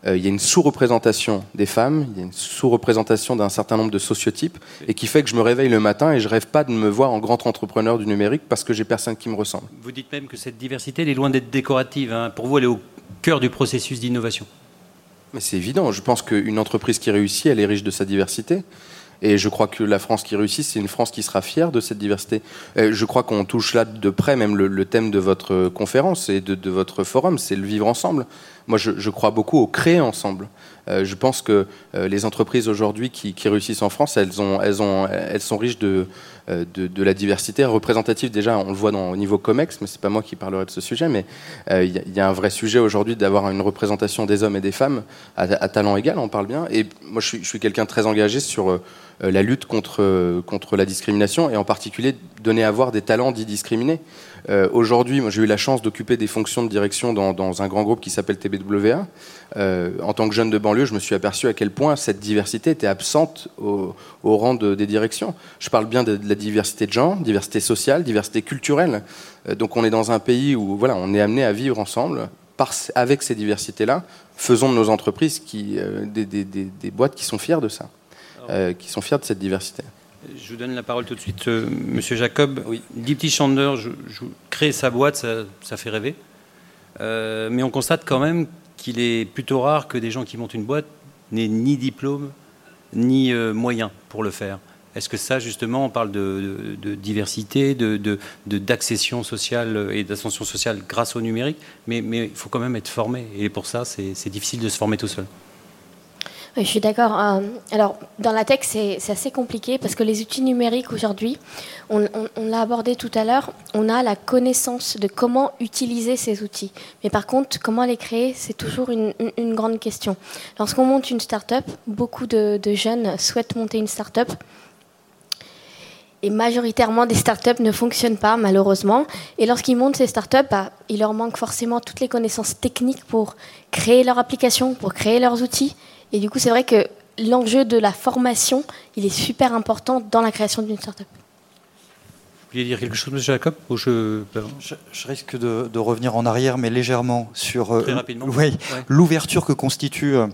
euh, il y a une sous-représentation des femmes, il y a une sous-représentation d'un certain nombre de sociotypes, et qui fait que je me réveille le matin et je rêve pas de me voir en grand entrepreneur du numérique parce que j'ai personne qui me ressemble. Vous dites même que cette diversité, elle est loin d'être décorative. Hein. Pour vous, elle est au cœur du processus d'innovation. Mais c'est évident. Je pense qu'une entreprise qui réussit, elle est riche de sa diversité. Et je crois que la France qui réussit, c'est une France qui sera fière de cette diversité. je crois qu'on touche là de près même le, thème de votre conférence et de, de votre forum, c'est le vivre ensemble. Moi, je, crois beaucoup au créer ensemble. Euh, je pense que euh, les entreprises aujourd'hui qui, réussissent en France, elles, ont, elles, ont, elles sont riches de, euh, de, la diversité représentative. Déjà, on le voit dans, au niveau COMEX, mais c'est pas moi qui parlerai de ce sujet. Mais il y, a un vrai sujet aujourd'hui d'avoir une représentation des hommes et des femmes à, talent égal. On parle bien. Et moi, je suis, je suis quelqu'un très engagé sur la lutte contre, contre la discrimination et en particulier donner à voir des talents dits discriminés. Euh, aujourd'hui, j'ai eu la chance d'occuper des fonctions de direction dans, un grand groupe qui s'appelle TBWA. Euh, en tant que jeune de banlieue, je me suis aperçu à quel point cette diversité était absente au, rang des directions. Je parle bien de, la diversité de genre, diversité sociale, diversité culturelle. Euh, donc on est dans un pays où voilà, on est amené à vivre ensemble avec ces diversités-là. Faisons de nos entreprises qui, des, des, boîtes qui sont fières de ça, qui sont fières de cette diversité. Je vous donne la parole tout de suite, euh, Monsieur Jacob. Oui. Petit Chander, je, créer sa boîte, ça, fait rêver. Euh, mais on constate quand même qu'il est plutôt rare que des gens qui montent une boîte n'aient ni diplôme ni euh, moyens pour le faire. Est-ce que ça, justement, on parle de, diversité, d'accession sociale et d'ascension sociale grâce au numérique, mais il faut quand même être formé. Et pour ça, c'est difficile de se former tout seul. Je suis d'accord. Euh, alors, dans la tech, c'est assez compliqué parce que les outils numériques aujourd'hui, on, l'a abordé tout à l'heure, on a la connaissance de comment utiliser ces outils. Mais par contre, comment les créer, c'est toujours une, grande question. Lorsqu'on monte une start-up, beaucoup de, jeunes souhaitent monter une start-up. Et majoritairement, des startups ne fonctionnent pas, malheureusement. Et lorsqu'ils montent ces startups, bah, il leur manque forcément toutes les connaissances techniques pour créer leur application, pour créer leurs outils. Et du coup, c'est vrai que l'enjeu de la formation, il est super important dans la création d'une startup. Vous vouliez dire quelque chose, M. Jacob je... Je, risque de, revenir en arrière, mais légèrement, sur euh, l'ouverture que constitue euh,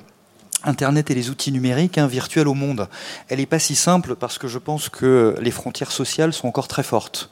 Internet et les outils numériques hein, virtuels au monde. Elle n'est pas si simple parce que je pense que les frontières sociales sont encore très fortes.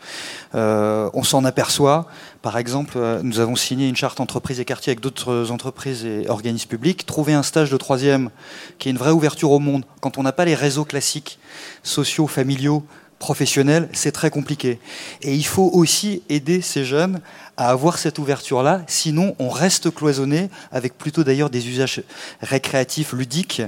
Euh, on s'en aperçoit. Par exemple, euh, nous avons signé une charte entreprise et quartier avec d'autres entreprises et organismes publics. Trouver un stage de troisième qui est une vraie ouverture au monde quand on n'a pas les réseaux classiques, sociaux, familiaux, professionnels, c'est très compliqué. Et il faut aussi aider ces jeunes à avoir cette ouverture-là, sinon on reste cloisonné, avec plutôt d'ailleurs des usages récréatifs, ludiques,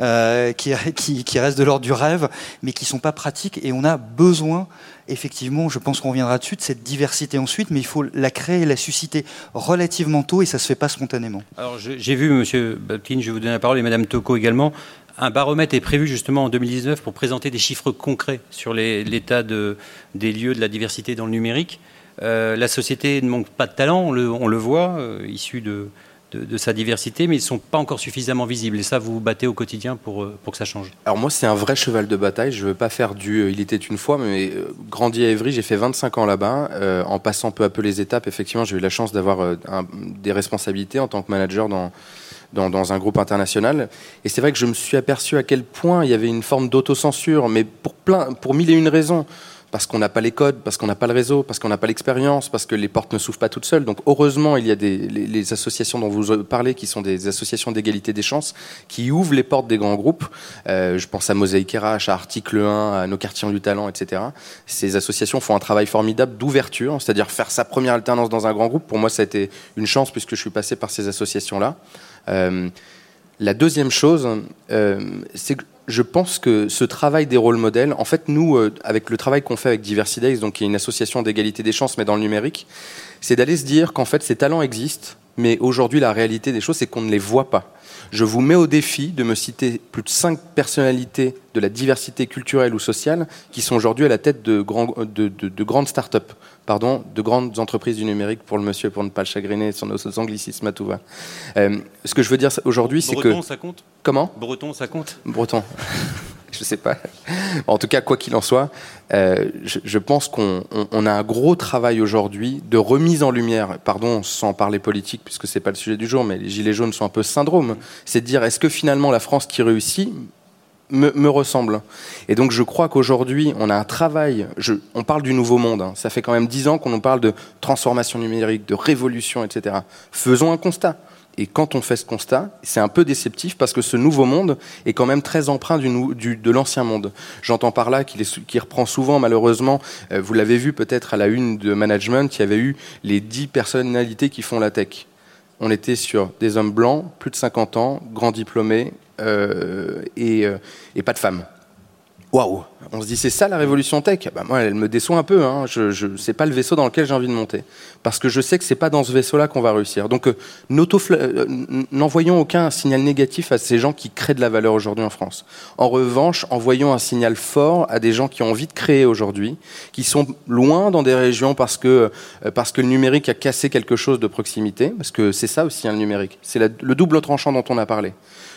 euh, qui, restent de l'ordre du rêve, mais qui ne sont pas pratiques, et on a besoin, effectivement, je pense qu'on reviendra dessus, de cette diversité ensuite, mais il faut la créer, la susciter relativement tôt, et ça ne se fait pas spontanément. Alors j'ai vu, Monsieur Babkin, je vais vous donner la parole, et Madame Toko également, un baromètre est prévu justement en 2019 pour présenter des chiffres concrets sur l'état de, des lieux de la diversité dans le numérique. Euh, la société ne manque pas de talent, on le, voit, euh, issu de, sa diversité, mais ils ne sont pas encore suffisamment visibles. Et ça, vous vous battez au quotidien pour, euh, pour que ça change. Alors moi, c'est un vrai cheval de bataille. Je ne veux pas faire du Il était une fois, mais grandi à Évry, j'ai fait 25 ans là-bas. en passant peu à peu les étapes, effectivement, j'ai eu la chance d'avoir des responsabilités en tant que manager dans, dans, dans, un groupe international. Et c'est vrai que je me suis aperçu à quel point il y avait une forme d'autocensure, mais pour, plein, pour mille et une raisons parce qu'on n'a pas les codes, parce qu'on n'a pas le réseau, parce qu'on n'a pas l'expérience, parce que les portes ne s'ouvrent pas toutes seules. Donc heureusement, il y a les, associations dont vous parlez, qui sont des associations d'égalité des chances, qui ouvrent les portes des grands groupes. Euh, je pense à Mosaïque RH, à Article 1, à Nos quartiers du talent, etc. Ces associations font un travail formidable d'ouverture, c'est-à-dire faire sa première alternance dans un grand groupe. Pour moi, ça a été une chance puisque je suis passé par ces associations-là. Euh, la deuxième chose, euh, c'est que je pense que ce travail des rôles modèles, en fait, nous, euh, avec le travail qu'on fait avec Diversity Days, donc qui est une association d'égalité des chances, mais dans le numérique, c'est d'aller se dire qu'en fait, ces talents existent, mais aujourd'hui, la réalité des choses, c'est qu'on ne les voit pas. Je vous mets au défi de me citer plus de cinq personnalités de la diversité culturelle ou sociale qui sont aujourd'hui à la tête de, de, de grandes start-up pardon, de grandes entreprises du numérique pour le monsieur, pour ne pas le chagriner sur nos anglicismes à tout va. Euh, ce que je veux dire aujourd'hui, c'est que. Breton, ça compte? Comment? Breton, ça compte? Breton. je sais pas. En tout cas, quoi qu'il en soit, euh, je, pense qu'on a un gros travail aujourd'hui de remise en lumière, pardon, sans parler politique, puisque c'est pas le sujet du jour, mais les Gilets jaunes sont un peu syndrome. C'est de dire, est-ce que finalement la France qui réussit me, ressemble? Et donc je crois qu'aujourd'hui, on a un travail, on parle du nouveau monde, hein. ça fait quand même dix ans qu'on nous parle de transformation numérique, de révolution, etc. Faisons un constat. Et quand on fait ce constat, c'est un peu déceptif parce que ce nouveau monde est quand même très empreint du, de l'ancien monde. J'entends par là qu'il reprend souvent, malheureusement, euh, vous l'avez vu peut-être à la une de management, il y avait eu les dix personnalités qui font la tech. On était sur des hommes blancs, plus de 50 ans, grands diplômés, euh, euh, et, pas de femmes. Waouh On se dit, c'est ça la révolution tech? Bah, Moi, elle me déçoit un peu. Hein. Je, je, c'est pas le vaisseau dans lequel j'ai envie de monter. Parce que je sais que c'est pas dans ce vaisseau-là qu'on va réussir. Donc, euh, n'envoyons aucun signal négatif à ces gens qui créent de la valeur aujourd'hui en France. En revanche, envoyons un signal fort à des gens qui ont envie de créer aujourd'hui, qui sont loin dans des régions parce que, parce que le numérique a cassé quelque chose de proximité. Parce que c'est ça aussi, hein, le numérique. C'est le double tranchant dont on a parlé.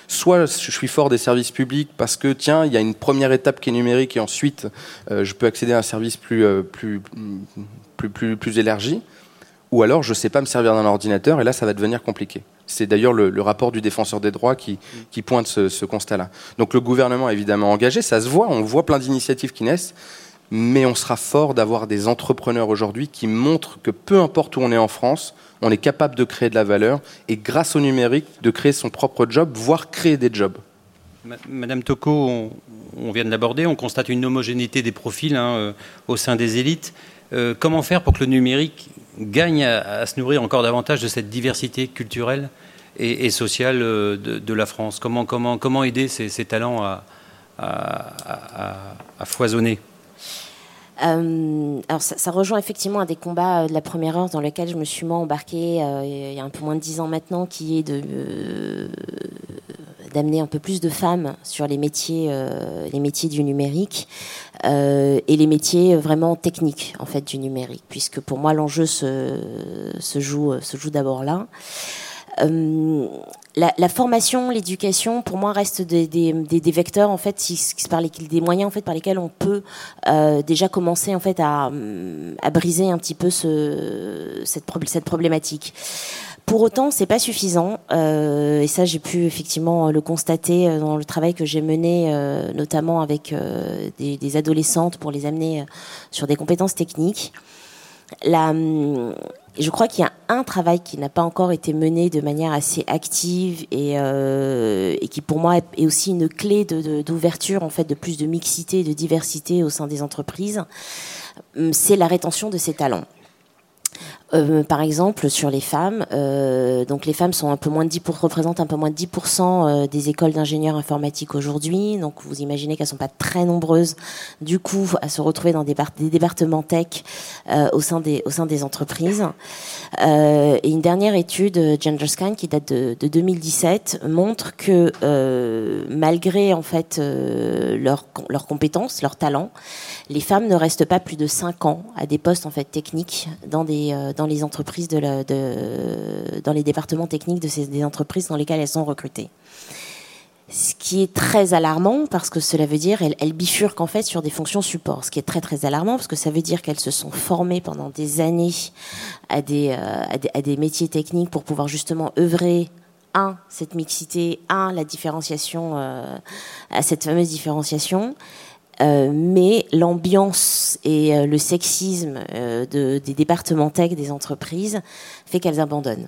Soit je suis fort des services publics parce que, tiens, il y a une première étape qui est numérique et ensuite euh, je peux accéder à un service plus, euh, plus, plus, plus, plus élargi. Ou alors je ne sais pas me servir d'un ordinateur et là ça va devenir compliqué. C'est d'ailleurs le, rapport du défenseur des droits qui, qui pointe ce, ce constat-là. Donc le gouvernement est évidemment engagé, ça se voit, on voit plein d'initiatives qui naissent, mais on sera fort d'avoir des entrepreneurs aujourd'hui qui montrent que peu importe où on est en France, on est capable de créer de la valeur et grâce au numérique de créer son propre job, voire créer des jobs. Madame Toko, on, vient de l'aborder, on constate une homogénéité des profils hein, euh, au sein des élites. Euh, comment faire pour que le numérique gagne à, se nourrir encore davantage de cette diversité culturelle et, sociale de, la France? Comment, comment, comment aider ces, talents à foisonner? Euh, alors ça, rejoint effectivement un des combats euh, de la première heure dans lequel je me suis moi embarquée euh, il y a un peu moins de dix ans maintenant, qui est de d'amener un peu plus de femmes sur les métiers, les métiers du numérique et les métiers vraiment techniques en fait du numérique, puisque pour moi l'enjeu se, se, joue, se joue d'abord là la, formation, l'éducation, pour moi, restent des, vecteurs en fait, des moyens en fait par lesquels on peut euh, déjà commencer en fait à, briser un petit peu ce, cette, problématique. Pour autant, c'est pas suffisant, euh, et ça j'ai pu effectivement le constater euh, dans le travail que j'ai mené, notamment avec des, adolescentes pour les amener sur des compétences techniques. Je crois qu'il y a un travail qui n'a pas encore été mené de manière assez active et, euh, qui pour moi est aussi une clé d'ouverture de, en fait de plus de mixité et de diversité au sein des entreprises. C'est la rétention de ces talents. Euh, par exemple, sur les femmes, euh, donc les femmes sont un peu moins de 10 représentent un peu moins de 10% euh, des écoles d'ingénieurs informatiques aujourd'hui. Donc vous imaginez qu'elles sont pas très nombreuses, du coup, à se retrouver dans des, départements tech au sein des au sein des entreprises. et une dernière étude, GenderScan, qui date de, de 2017, montre que malgré en fait leurs leurs compétences, leurs talents, les femmes ne restent pas plus de 5 ans à des postes en fait techniques dans des dans les entreprises dans les départements techniques de ces des entreprises dans lesquelles elles sont recrutées. Ce qui est très alarmant parce que cela veut dire elles, bifurquent en fait sur des fonctions support. Ce qui est très très alarmant parce que ça veut dire qu'elles se sont formées pendant des années à des, euh, métiers techniques pour pouvoir justement œuvrer un, cette mixité, un, la différenciation, euh, à cette fameuse différenciation, euh, mais l'ambiance et euh, le sexisme euh, des départements tech des entreprises fait qu'elles abandonnent.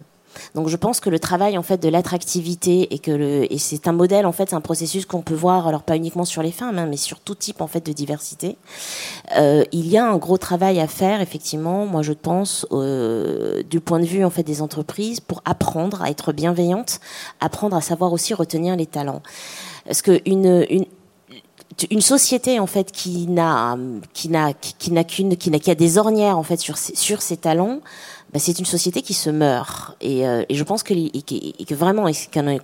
Donc je pense que le travail en fait de l'attractivité et que c'est un modèle en fait c'est un processus qu'on peut voir alors pas uniquement sur les femmes hein, mais sur tout type en fait de diversité. il y a un gros travail à faire effectivement moi je pense du point de vue en fait des entreprises pour apprendre à être bienveillante, apprendre à savoir aussi retenir les talents. Parce que une une société en fait qui n'a qui n'a qui n'a qu'une qui n'a qui a des ornières en fait sur ses, sur ses talents bah, c'est une société qui se meurt. Et, euh, et je pense que, que vraiment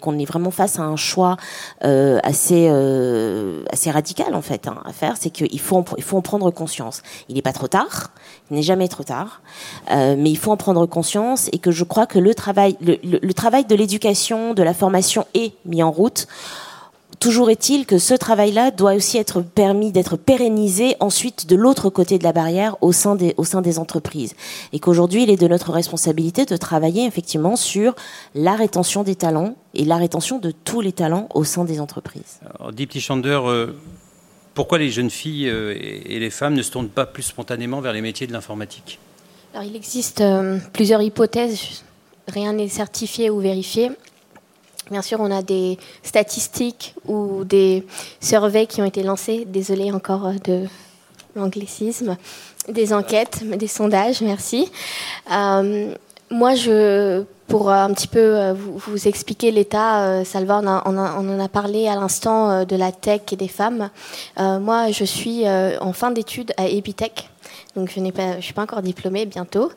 qu'on est vraiment face à un choix euh, assez euh, assez radical en fait hein, à faire c'est qu'il faut en, il faut en prendre conscience. Il n'est pas trop tard il n'est jamais trop tard mais il faut en prendre conscience et que je crois que le travail le, le travail de l'éducation de la formation est mis en route Toujours est-il que ce travail-là doit aussi être permis d'être pérennisé ensuite de l'autre côté de la barrière au sein des, au sein des entreprises. Et qu'aujourd'hui, il est de notre responsabilité de travailler effectivement sur la rétention des talents et la rétention de tous les talents au sein des entreprises. Alors, Deep Chander, euh, pourquoi les jeunes filles euh, et les femmes ne se tournent pas plus spontanément vers les métiers de l'informatique? Alors, il existe euh, plusieurs hypothèses. Rien n'est certifié ou vérifié. Bien sûr, on a des statistiques ou des surveys qui ont été lancés. Désolée encore euh, de l'anglicisme. Des enquêtes, des sondages, merci. Euh, moi, je, pour un petit peu euh, vous, expliquer l'état, Salva, on, en a parlé à l'instant de la tech et des femmes. moi, je suis en fin d'études à Epitech, donc je ne suis pas encore diplômée bientôt.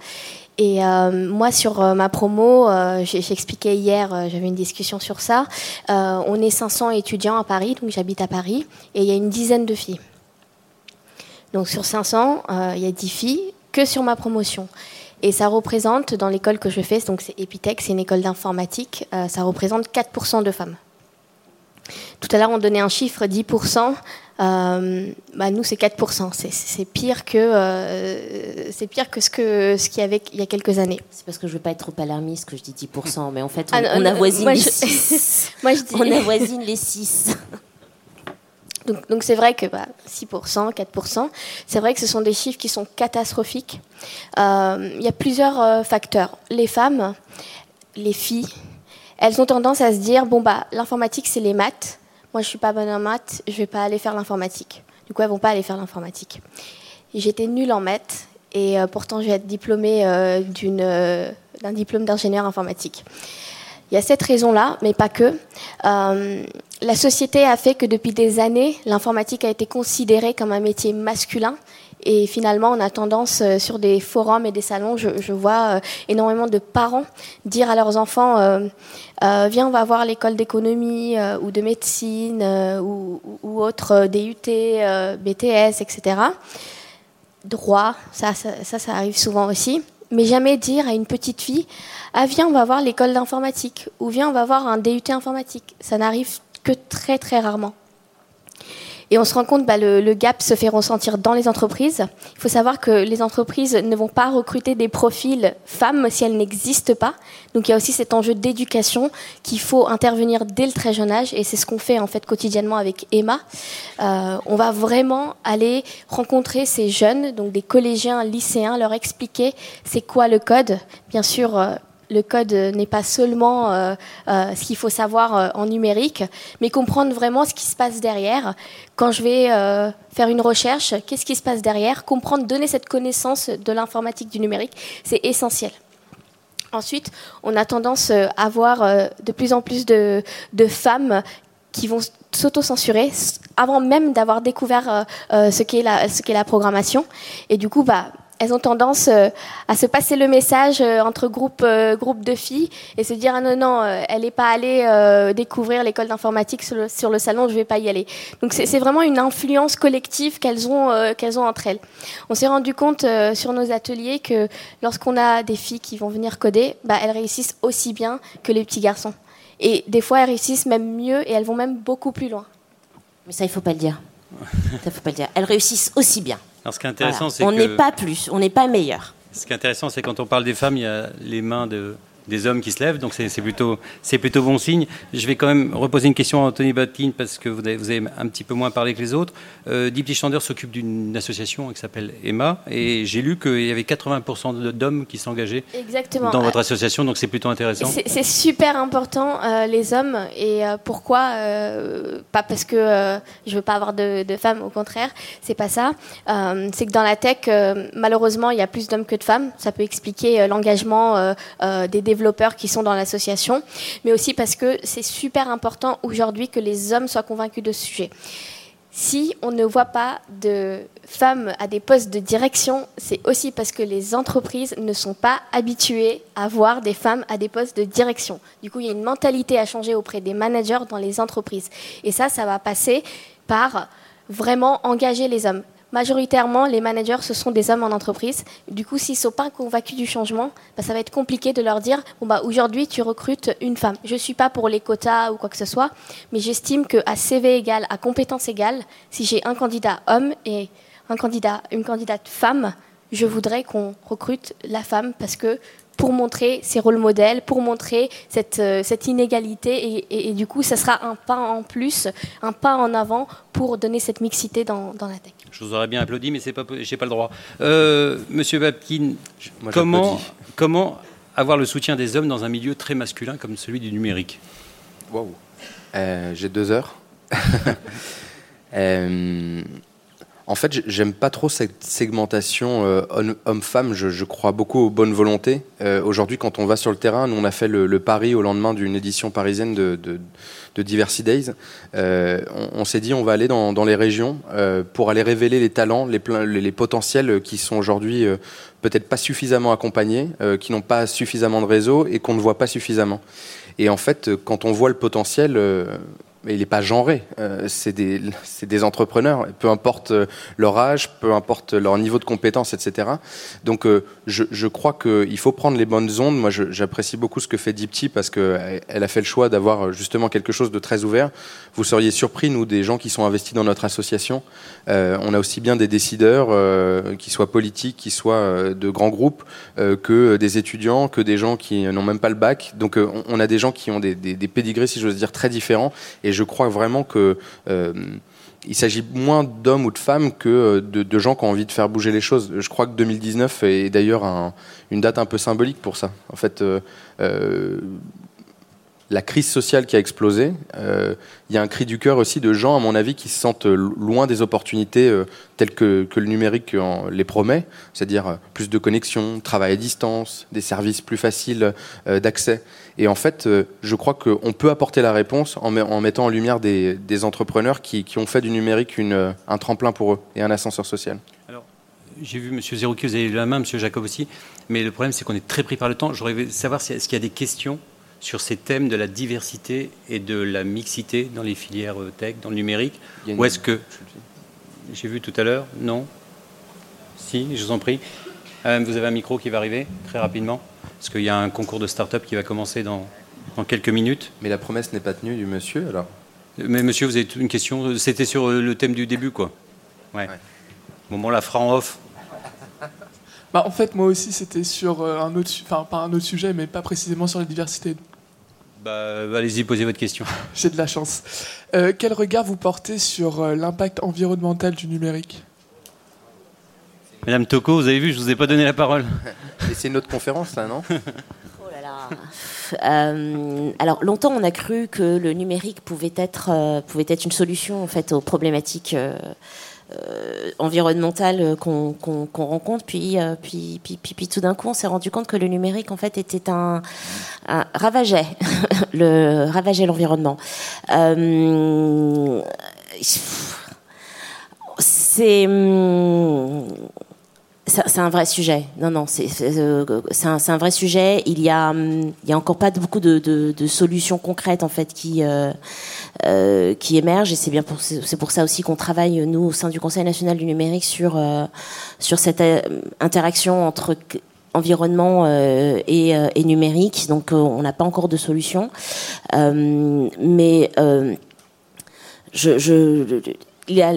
Et euh, moi, sur euh, ma promo, euh, j'expliquais hier, j'avais une discussion sur ça. on est 500 étudiants à Paris, donc j'habite à Paris, et il y a une dizaine de filles. Donc sur 500, il y a 10 filles que sur ma promotion. Et ça représente, dans l'école que je fais, donc c'est Epitech, c'est une école d'informatique, ça représente 4% de femmes. Tout à l'heure, on donnait un chiffre, 10%. Euh, bah nous, c'est 4%. C'est pire que, euh, c'est pire que ce qu'il ce qu'il y avait il y a quelques années. C'est parce que je ne veux pas être trop alarmiste que je dis 10%, mais en fait, on, ah, avoisine les 6. moi, je dis... On avoisine les 6. Donc, c'est vrai que bah, 6%, 4%, c'est vrai que ce sont des chiffres qui sont catastrophiques. Euh, il y a plusieurs facteurs. Les femmes, les filles, elles ont tendance à se dire bon bah l'informatique c'est les maths. Moi je suis pas bonne en maths, je vais pas aller faire l'informatique. Du coup elles vont pas aller faire l'informatique. J'étais nulle en maths et euh, pourtant je vais être diplômée euh, euh, d'un diplôme d'ingénieur informatique. Il y a cette raison-là, mais pas que. Euh, la société a fait que depuis des années, l'informatique a été considérée comme un métier masculin. Et finalement, on a tendance euh, sur des forums et des salons, je, vois euh, énormément de parents dire à leurs enfants Viens, on va voir l'école d'économie ou de médecine ou, ou, autre DUT, BTS, etc. Droit, ça, ça, ça arrive souvent aussi mais jamais dire à une petite fille Ah, viens, on va voir l'école d'informatique, ou viens, on va voir un DUT informatique. Ça n'arrive que très, très rarement. Et on se rend compte, bah, le, gap se fait ressentir dans les entreprises. Il faut savoir que les entreprises ne vont pas recruter des profils femmes si elles n'existent pas. Donc il y a aussi cet enjeu d'éducation qu'il faut intervenir dès le très jeune âge. Et c'est ce qu'on fait en fait quotidiennement avec Emma. Euh, on va vraiment aller rencontrer ces jeunes, donc des collégiens, lycéens, leur expliquer c'est quoi le code. Bien sûr. Euh, le code n'est pas seulement euh, euh, ce qu'il faut savoir euh, en numérique, mais comprendre vraiment ce qui se passe derrière. Quand je vais faire une recherche, qu'est-ce qui se passe derrière? Comprendre, donner cette connaissance de l'informatique du numérique, c'est essentiel. Ensuite, on a tendance à avoir de plus en plus de, femmes qui vont s'auto-censurer avant même d'avoir découvert ce qu'est la programmation. Et du coup, bah, elles ont tendance euh, à se passer le message euh, entre groupes, euh, groupes de filles et se dire ah non non elle n'est pas allée découvrir l'école d'informatique sur le, salon je vais pas y aller. Donc c'est vraiment une influence collective qu'elles ont entre elles. On s'est rendu compte sur nos ateliers que lorsqu'on a des filles qui vont venir coder bah, elles réussissent aussi bien que les petits garçons. Et des fois elles réussissent même mieux et elles vont même beaucoup plus loin. Mais ça il faut pas le dire. Faut pas le dire. Elles réussissent aussi bien alors, ce qui est intéressant, c'est On n'est pas plus, on n'est pas meilleur. Ce qui est intéressant, c'est quand on parle des femmes, il y a les mains de, des hommes qui se lèvent, donc c'est plutôt, plutôt bon signe. Je vais quand même reposer une question à Anthony Batkin parce que vous avez, vous avez un petit peu moins parlé que les autres. Euh, Deep s'occupe d'une association qui s'appelle Emma et j'ai lu qu'il y avait 80% d'hommes qui s'engageaient dans votre association, donc c'est plutôt intéressant. C'est super important, euh, les hommes, et euh, pourquoi euh, Pas parce que je veux pas avoir de, de femmes, au contraire, c'est pas ça. c'est que dans la tech, malheureusement, il y a plus d'hommes que de femmes. Ça peut expliquer l'engagement des développeurs qui sont dans l'association, mais aussi parce que c'est super important aujourd'hui que les hommes soient convaincus de ce sujet. Si on ne voit pas de femmes à des postes de direction, c'est aussi parce que les entreprises ne sont pas habituées à voir des femmes à des postes de direction. Du coup, il y a une mentalité à changer auprès des managers dans les entreprises. Et ça, ça va passer par vraiment engager les hommes majoritairement, les managers, ce sont des hommes en entreprise. Du coup, s'ils ne sont pas convaincus du changement, bah, ça va être compliqué de leur dire bon, bah, aujourd'hui, tu recrutes une femme. Je ne suis pas pour les quotas ou quoi que ce soit, mais j'estime qu'à CV égal, à compétence égale, si j'ai un candidat homme et un candidat, une candidate femme, je voudrais qu'on recrute la femme parce que pour montrer ses rôles modèles, pour montrer cette, euh, inégalité. Et, du coup, ça sera un pas en plus, un pas en avant pour donner cette mixité dans la tech. Je vous aurais bien applaudi, mais je n'ai pas, pas le droit. Euh, Monsieur Babkin, comment, comment avoir le soutien des hommes dans un milieu très masculin comme celui du numérique? Waouh euh, J'ai deux heures. En fait, j'aime pas trop cette segmentation euh, homme-femme. Je, crois beaucoup aux bonnes volontés. Euh, aujourd'hui, quand on va sur le terrain, nous on a fait le, pari au lendemain d'une édition parisienne de, de, Diversity Days. Euh, on, s'est dit on va aller dans, les régions pour aller révéler les talents, les, les potentiels qui sont aujourd'hui peut-être pas suffisamment accompagnés, qui n'ont pas suffisamment de réseau et qu'on ne voit pas suffisamment. Et en fait, quand on voit le potentiel, mais il n'est pas genré. Euh, c'est des, des, entrepreneurs, peu importe euh, leur âge, peu importe leur niveau de compétence, etc. Donc, euh, je, je, crois qu'il faut prendre les bonnes ondes. Moi, j'apprécie beaucoup ce que fait Dipti parce qu'elle a fait le choix d'avoir justement quelque chose de très ouvert. Vous seriez surpris, nous, des gens qui sont investis dans notre association. on a aussi bien des décideurs, qui soient politiques, qui soient de grands groupes, que des étudiants, que des gens qui n'ont même pas le bac. Donc, on, a des gens qui ont des, des, pédigrés, si j'ose dire, très différents. Je crois vraiment que euh, il s'agit moins d'hommes ou de femmes que euh, de, gens qui ont envie de faire bouger les choses. Je crois que 2019 est d'ailleurs une date un peu symbolique pour ça. En fait, euh, la crise sociale qui a explosé, il y a un cri du cœur aussi de gens, à mon avis, qui se sentent loin des opportunités telles que, le numérique les promet, c'est-à-dire plus de connexions, travail à distance, des services plus faciles d'accès. Et en fait, je crois qu'on peut apporter la réponse en, mettant en lumière des, entrepreneurs qui, ont fait du numérique un tremplin pour eux et un ascenseur social. Alors, j'ai vu M. Zerouki, vous avez la main, M. Jacob aussi, mais le problème c'est qu'on est très pris par le temps. J'aurais voulu savoir est-ce qu'il y a des questions sur ces thèmes de la diversité et de la mixité dans les filières euh, tech, dans le numérique? Ou est-ce que... J'ai vu tout à l'heure, non? Si, je vous en prie. Euh, vous avez un micro qui va arriver très rapidement, parce qu'il y a un concours de start-up qui va commencer dans, dans quelques minutes. Mais la promesse n'est pas tenue du monsieur, alors? Mais monsieur, vous avez une question? C'était sur le thème du début, quoi. Ouais. Bon, bon, la fera en off. Bah, en fait, moi aussi, c'était sur euh, un autre, enfin pas un autre sujet, mais pas précisément sur la diversité. Bah, allez-y, posez votre question. J'ai de la chance. Euh, quel regard vous portez sur euh, l'impact environnemental du numérique? Madame Toko, vous avez vu, je vous ai pas donné la parole. c'est une autre conférence, là, non Oh là là. alors longtemps, on a cru que le numérique pouvait être pouvait être une solution en fait aux problématiques euh, environnementale euh, qu'on rencontre. Puis, euh, puis, puis, puis, tout d'un coup, on s'est rendu compte que le numérique, en fait, était un, un ravageait le ravageait l'environnement. c'est hum, c'est un vrai sujet. Non, non, c'est un, un, vrai sujet. Il y a, hum, encore pas beaucoup de, solutions concrètes en fait qui euh, qui émergent et c'est bien pour ça aussi qu'on travaille nous au sein du Conseil national du numérique sur euh, cette euh, interaction entre environnement et, numérique. Donc on n'a pas encore de solution, mais je, je, il y a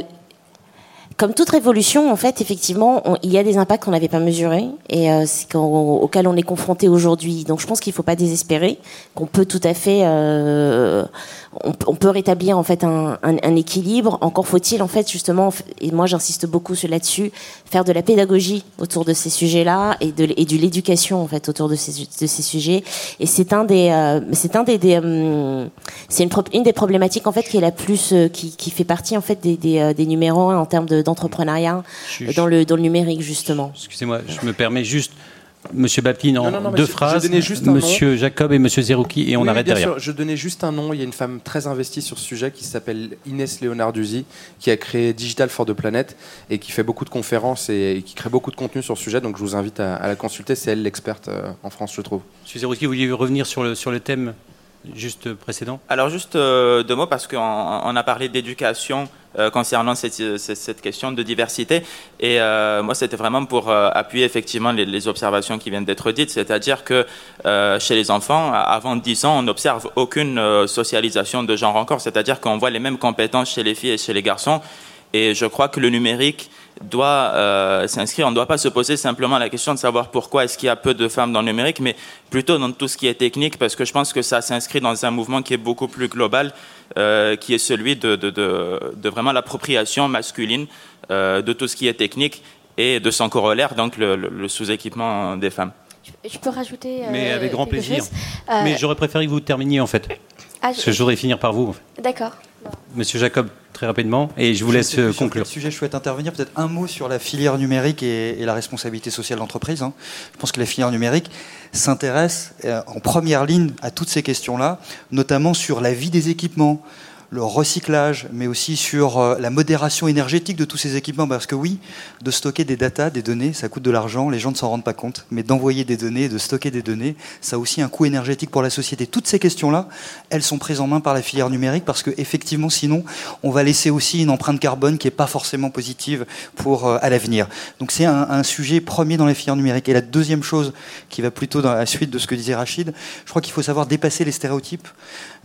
comme toute révolution, en fait, effectivement, il y a des impacts qu'on n'avait pas mesurés et euh, auxquels on est confronté aujourd'hui. Donc, je pense qu'il ne faut pas désespérer, qu'on peut tout à fait, euh, on, peut rétablir en fait un, équilibre. Encore faut-il, en fait, justement, et moi j'insiste beaucoup sur là-dessus, faire de la pédagogie autour de ces sujets-là et de, l'éducation en fait autour de ces, sujets. Et c'est un des, euh, c'est c'est une, des problématiques en fait qui est la plus, qui, fait partie en fait des numéros en termes de d'entrepreneuriat dans le, dans le numérique, justement. Excusez-moi, je me permets juste. Monsieur Baptine, en deux phrases, Monsieur Jacob et Monsieur Zerouki, et on arrête derrière. je donnais juste un nom. Il y a une femme très investie sur ce sujet qui s'appelle Inès Leonarduzzi, qui a créé Digital for the Planet et qui fait beaucoup de conférences et, qui crée beaucoup de contenu sur ce sujet. Donc je vous invite à, la consulter. C'est elle l'experte euh, en France, je trouve. Monsieur Zerouki, vous vouliez revenir sur le, sur le thème? Juste précédent Alors juste euh, deux mots parce qu'on on a parlé d'éducation euh, concernant cette, question de diversité. Et euh, moi, c'était vraiment pour appuyer effectivement les, observations qui viennent d'être dites, c'est-à-dire que chez les enfants, avant 10 ans, on n'observe aucune socialisation de genre encore, c'est-à-dire qu'on voit les mêmes compétences chez les filles et chez les garçons. Et je crois que le numérique doit euh, s'inscrire. On ne doit pas se poser simplement la question de savoir pourquoi est-ce qu'il y a peu de femmes dans le numérique, mais plutôt dans tout ce qui est technique, parce que je pense que ça s'inscrit dans un mouvement qui est beaucoup plus global, euh, qui est celui de, de, de, vraiment l'appropriation masculine euh, de tout ce qui est technique et de son corollaire, donc le, sous-équipement des femmes. Je peux rajouter. mais avec grand plaisir. Mais j'aurais préféré que vous terminiez en fait. Ah, je... voudrais finir par vous. D'accord. Monsieur Jacob, très rapidement, et je vous laisse euh, conclure. Sur sujet je souhaite intervenir Peut-être un mot sur la filière numérique et, la responsabilité sociale d'entreprise. Hein. Je pense que la filière numérique s'intéresse euh, en première ligne à toutes ces questions-là, notamment sur la vie des équipements, le recyclage, mais aussi sur euh, la modération énergétique de tous ces équipements. Parce que oui, de stocker des datas, des données, ça coûte de l'argent, les gens ne s'en rendent pas compte. Mais d'envoyer des données, de stocker des données, ça a aussi un coût énergétique pour la société. Toutes ces questions-là, elles sont prises en main par la filière numérique parce que effectivement, sinon, on va laisser aussi une empreinte carbone qui n'est pas forcément positive pour euh, à l'avenir. Donc c'est un, sujet premier dans la filière numérique. Et la deuxième chose qui va plutôt dans la suite de ce que disait Rachid, je crois qu'il faut savoir dépasser les stéréotypes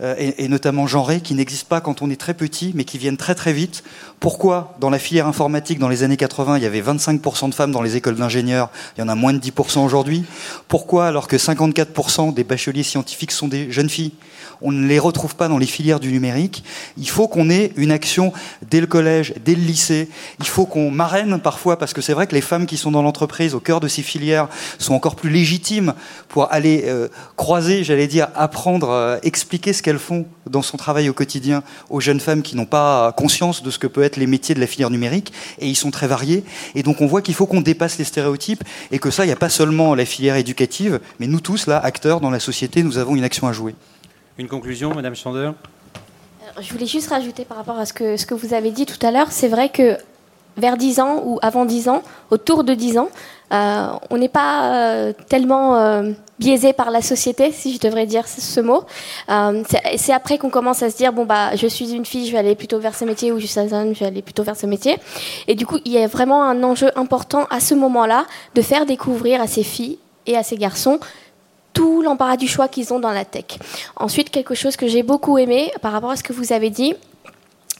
euh, et, et notamment genrés qui n'existent pas quand on est très petit, mais qui viennent très très vite. Pourquoi dans la filière informatique, dans les années 80, il y avait 25% de femmes dans les écoles d'ingénieurs, il y en a moins de 10% aujourd'hui? Pourquoi alors que 54% des bacheliers scientifiques sont des jeunes filles? On ne les retrouve pas dans les filières du numérique. Il faut qu'on ait une action dès le collège, dès le lycée. Il faut qu'on marraine parfois, parce que c'est vrai que les femmes qui sont dans l'entreprise, au cœur de ces filières, sont encore plus légitimes pour aller euh, croiser, j'allais dire, apprendre, euh, expliquer ce qu'elles font dans son travail au quotidien aux jeunes femmes qui n'ont pas conscience de ce que peut être les métiers de la filière numérique. Et ils sont très variés. Et donc on voit qu'il faut qu'on dépasse les stéréotypes et que ça, il n'y a pas seulement la filière éducative, mais nous tous, là, acteurs dans la société, nous avons une action à jouer. Une conclusion, Madame Chander Je voulais juste rajouter par rapport à ce que, ce que vous avez dit tout à l'heure, c'est vrai que vers 10 ans ou avant 10 ans, autour de 10 ans, euh, on n'est pas euh, tellement euh, biaisé par la société, si je devrais dire ce mot. c'est après qu'on commence à se dire bon bah je suis une fille, je vais aller plutôt vers ce métier ou je suis un homme, je vais aller plutôt vers ce métier. Et du coup, il y a vraiment un enjeu important à ce moment-là de faire découvrir à ces filles et à ces garçons tout l'embarras du choix qu'ils ont dans la tech. Ensuite, quelque chose que j'ai beaucoup aimé par rapport à ce que vous avez dit,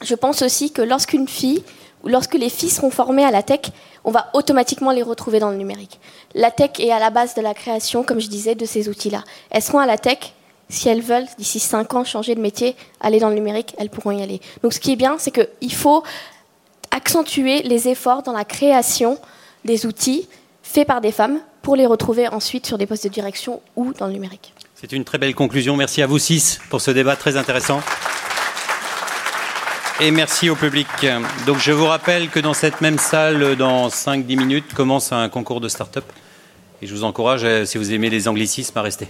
je pense aussi que lorsqu'une fille, lorsque les filles seront formées à la tech, on va automatiquement les retrouver dans le numérique. La tech est à la base de la création, comme je disais, de ces outils-là. Elles seront à la tech si elles veulent, d'ici 5 ans, changer de métier, aller dans le numérique, elles pourront y aller. Donc ce qui est bien, c'est qu'il faut accentuer les efforts dans la création des outils faits par des femmes pour les retrouver ensuite sur des postes de direction ou dans le numérique. C'est une très belle conclusion. Merci à vous six pour ce débat très intéressant. Et merci au public. Donc je vous rappelle que dans cette même salle, dans 5-10 minutes, commence un concours de start-up. Et je vous encourage, si vous aimez les anglicismes, à rester.